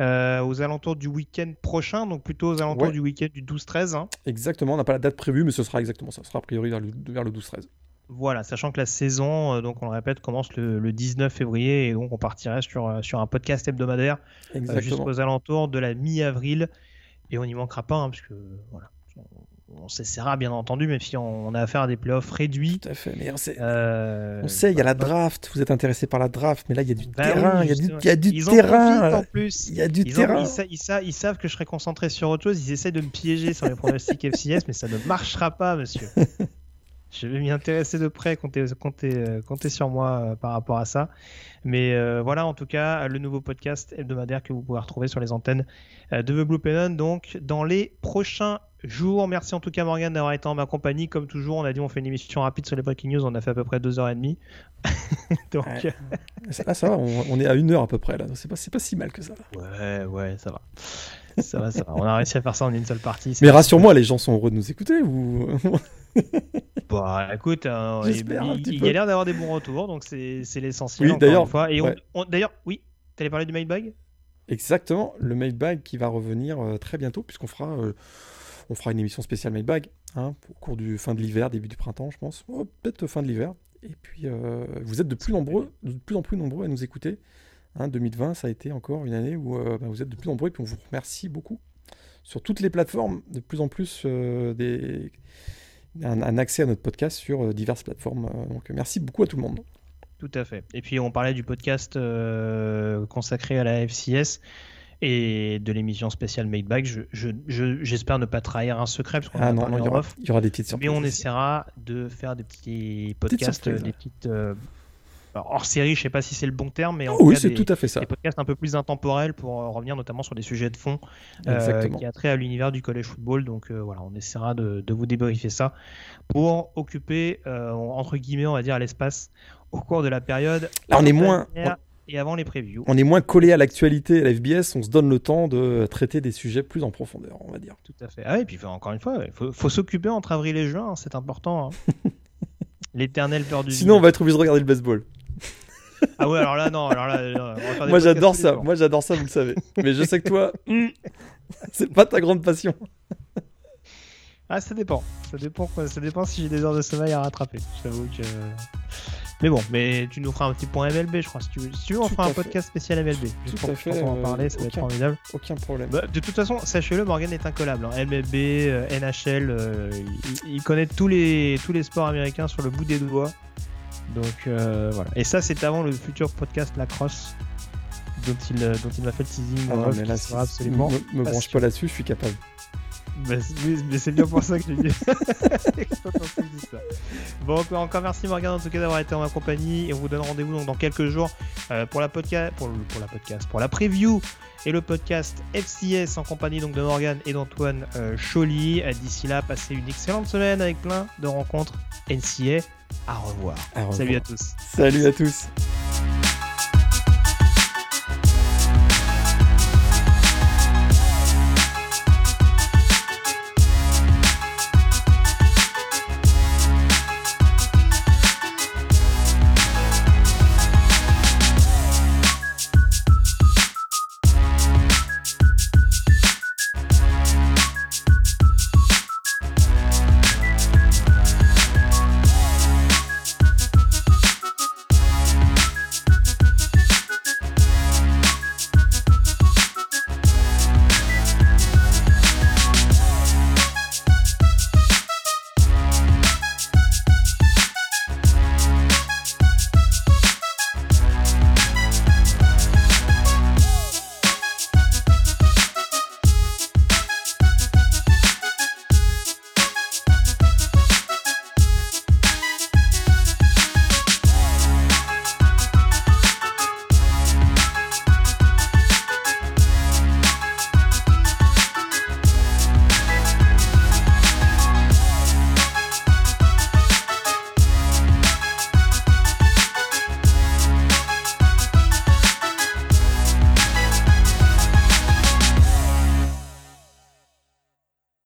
euh, aux alentours du week-end prochain, donc plutôt aux alentours Ouais. du week-end du 12-13. hein. Exactement, on n'a pas la date prévue, mais ce sera exactement ça. Ce sera a priori vers le, vers le 12-13. Voilà, sachant que la saison, euh, donc on le répète, commence le, le 19 février et donc on partirait sur, euh, sur un podcast hebdomadaire euh, jusqu'aux alentours de la mi-avril et on n'y manquera pas, hein, parce que voilà, on, s'essaiera bien entendu, même si on, on a affaire à des playoffs réduits. Tout à fait. Mais on sait, Euh, on sait, il y a la bah, draft. Vous êtes intéressé par la draft, mais là, il y a du bah terrain. oui, Il y a du, il y a du Ils terrain. en plus. Il y a du Ils, ont- terrain. ils sa- ils sa- ils savent que je serai concentré sur autre chose. Ils essaient de me piéger sur les pronostics FCS, mais ça ne marchera pas, monsieur. Je vais m'y intéresser de près, comptez, comptez, euh, comptez sur moi euh, par rapport à ça. Mais euh, voilà, en tout cas, le nouveau podcast hebdomadaire que vous pouvez retrouver sur les antennes de The Blue Pennon, donc dans les prochains jours. Merci en tout cas, Morgan, d'avoir été en ma compagnie. Comme toujours, on a dit on fait une émission rapide sur les breaking news. On a fait à peu près deux heures et demie. donc, Ouais. Là, ça va, on, on est à une heure à peu près. là. C'est pas, c'est pas si mal que ça. Ouais, ouais, ça va. Ça va, ça va. On a réussi à faire ça en une seule partie. Mais rassure-moi, les gens sont heureux de nous écouter. Ou... Bah, écoute, euh, il, y a l'air d'avoir des bons retours, donc c'est l'essentiel. Oui, encore d'ailleurs, une fois. Et on- ouais. on- d'ailleurs, oui, t'allais parler du mailbag? Exactement, le mailbag qui va revenir euh, très bientôt, puisqu'on fera, euh, on fera une émission spéciale mailbag hein, au cours du fin de l'hiver, début du printemps, je pense. Oh, Peut-être fin de l'hiver. Et puis, euh, vous êtes de plus, nombreux, de plus en plus nombreux à nous écouter. Hein, 2020, ça a été encore une année où euh, bah, vous êtes de plus nombreux, et puis on vous remercie beaucoup. Sur toutes les plateformes, de plus en plus, euh, des... un, un accès à notre podcast sur diverses plateformes. Donc, merci beaucoup à tout le monde. Tout à fait. Et puis on parlait du podcast consacré à la FCS. Et de l'émission spéciale Made Back. Je, je, je- j'espère ne pas trahir un secret parce qu'on Ah a non, il y aura, off. il y aura des petites Mais surprises. on essaiera de faire des petits podcasts, surprises, des petites euh, hors série. Je sais pas si c'est le bon terme, mais en oui, cas, c'est des, tout à fait ça. des podcasts un peu plus intemporels pour euh, revenir notamment sur des sujets de fond euh, qui a trait à l'univers du college football. Donc euh, voilà, on essaiera de, de vous débriefer ça pour occuper euh, entre guillemets, on va dire, l'espace au cours de la période. Là, on est moins, et avant les previews. on est moins collé à l'actualité à la FBS. On se donne le temps de traiter des sujets plus en profondeur, on va dire. Tout à fait. Ah, et puis encore une fois, il faut, faut s'occuper entre avril et juin, hein, c'est important. hein. L'éternel peur du Sinon, on va être obligé de regarder le baseball. Ah ouais, alors là, non, alors là, on va des Moi, j'adore ça. Moi, j'adore ça, vous le savez. Mais je sais que toi, hmm, c'est pas ta grande passion. Ah, ça dépend. Ça dépend, quoi. Ça dépend si j'ai des heures de sommeil à rattraper. J'avoue que. Mais bon, mais tu nous feras un petit point MLB, je crois. Si tu veux, si tu veux on fera un fait. podcast spécial MLB. Juste pour je pense qu'on va en euh, parler, ça va être formidable. Aucun problème. Bah, de toute façon, sachez-le, Morgan est incollable. hein. MLB, euh, NHL, euh, il, il connaît tous les, tous les sports américains sur le bout des doigts. Donc euh, voilà. Et ça, c'est avant le futur podcast Lacrosse dont il, dont il m'a fait le teasing. Ah non, mais là, sera absolument. me, branche pas là-dessus, je suis capable. Mais mais c'est bien pour ça que se dit. Bon, encore, encore merci Morgan en tout cas d'avoir été en ma compagnie et on vous donne rendez-vous donc dans quelques jours euh, pour la podcast, pour, la podcast, pour la preview et le podcast FCS en compagnie donc de Morgan et d'Antoine euh, Choly. Euh, D'ici là, passez une excellente semaine avec plein de rencontres NCA. À revoir. À revoir. Salut à tous. Salut à tous.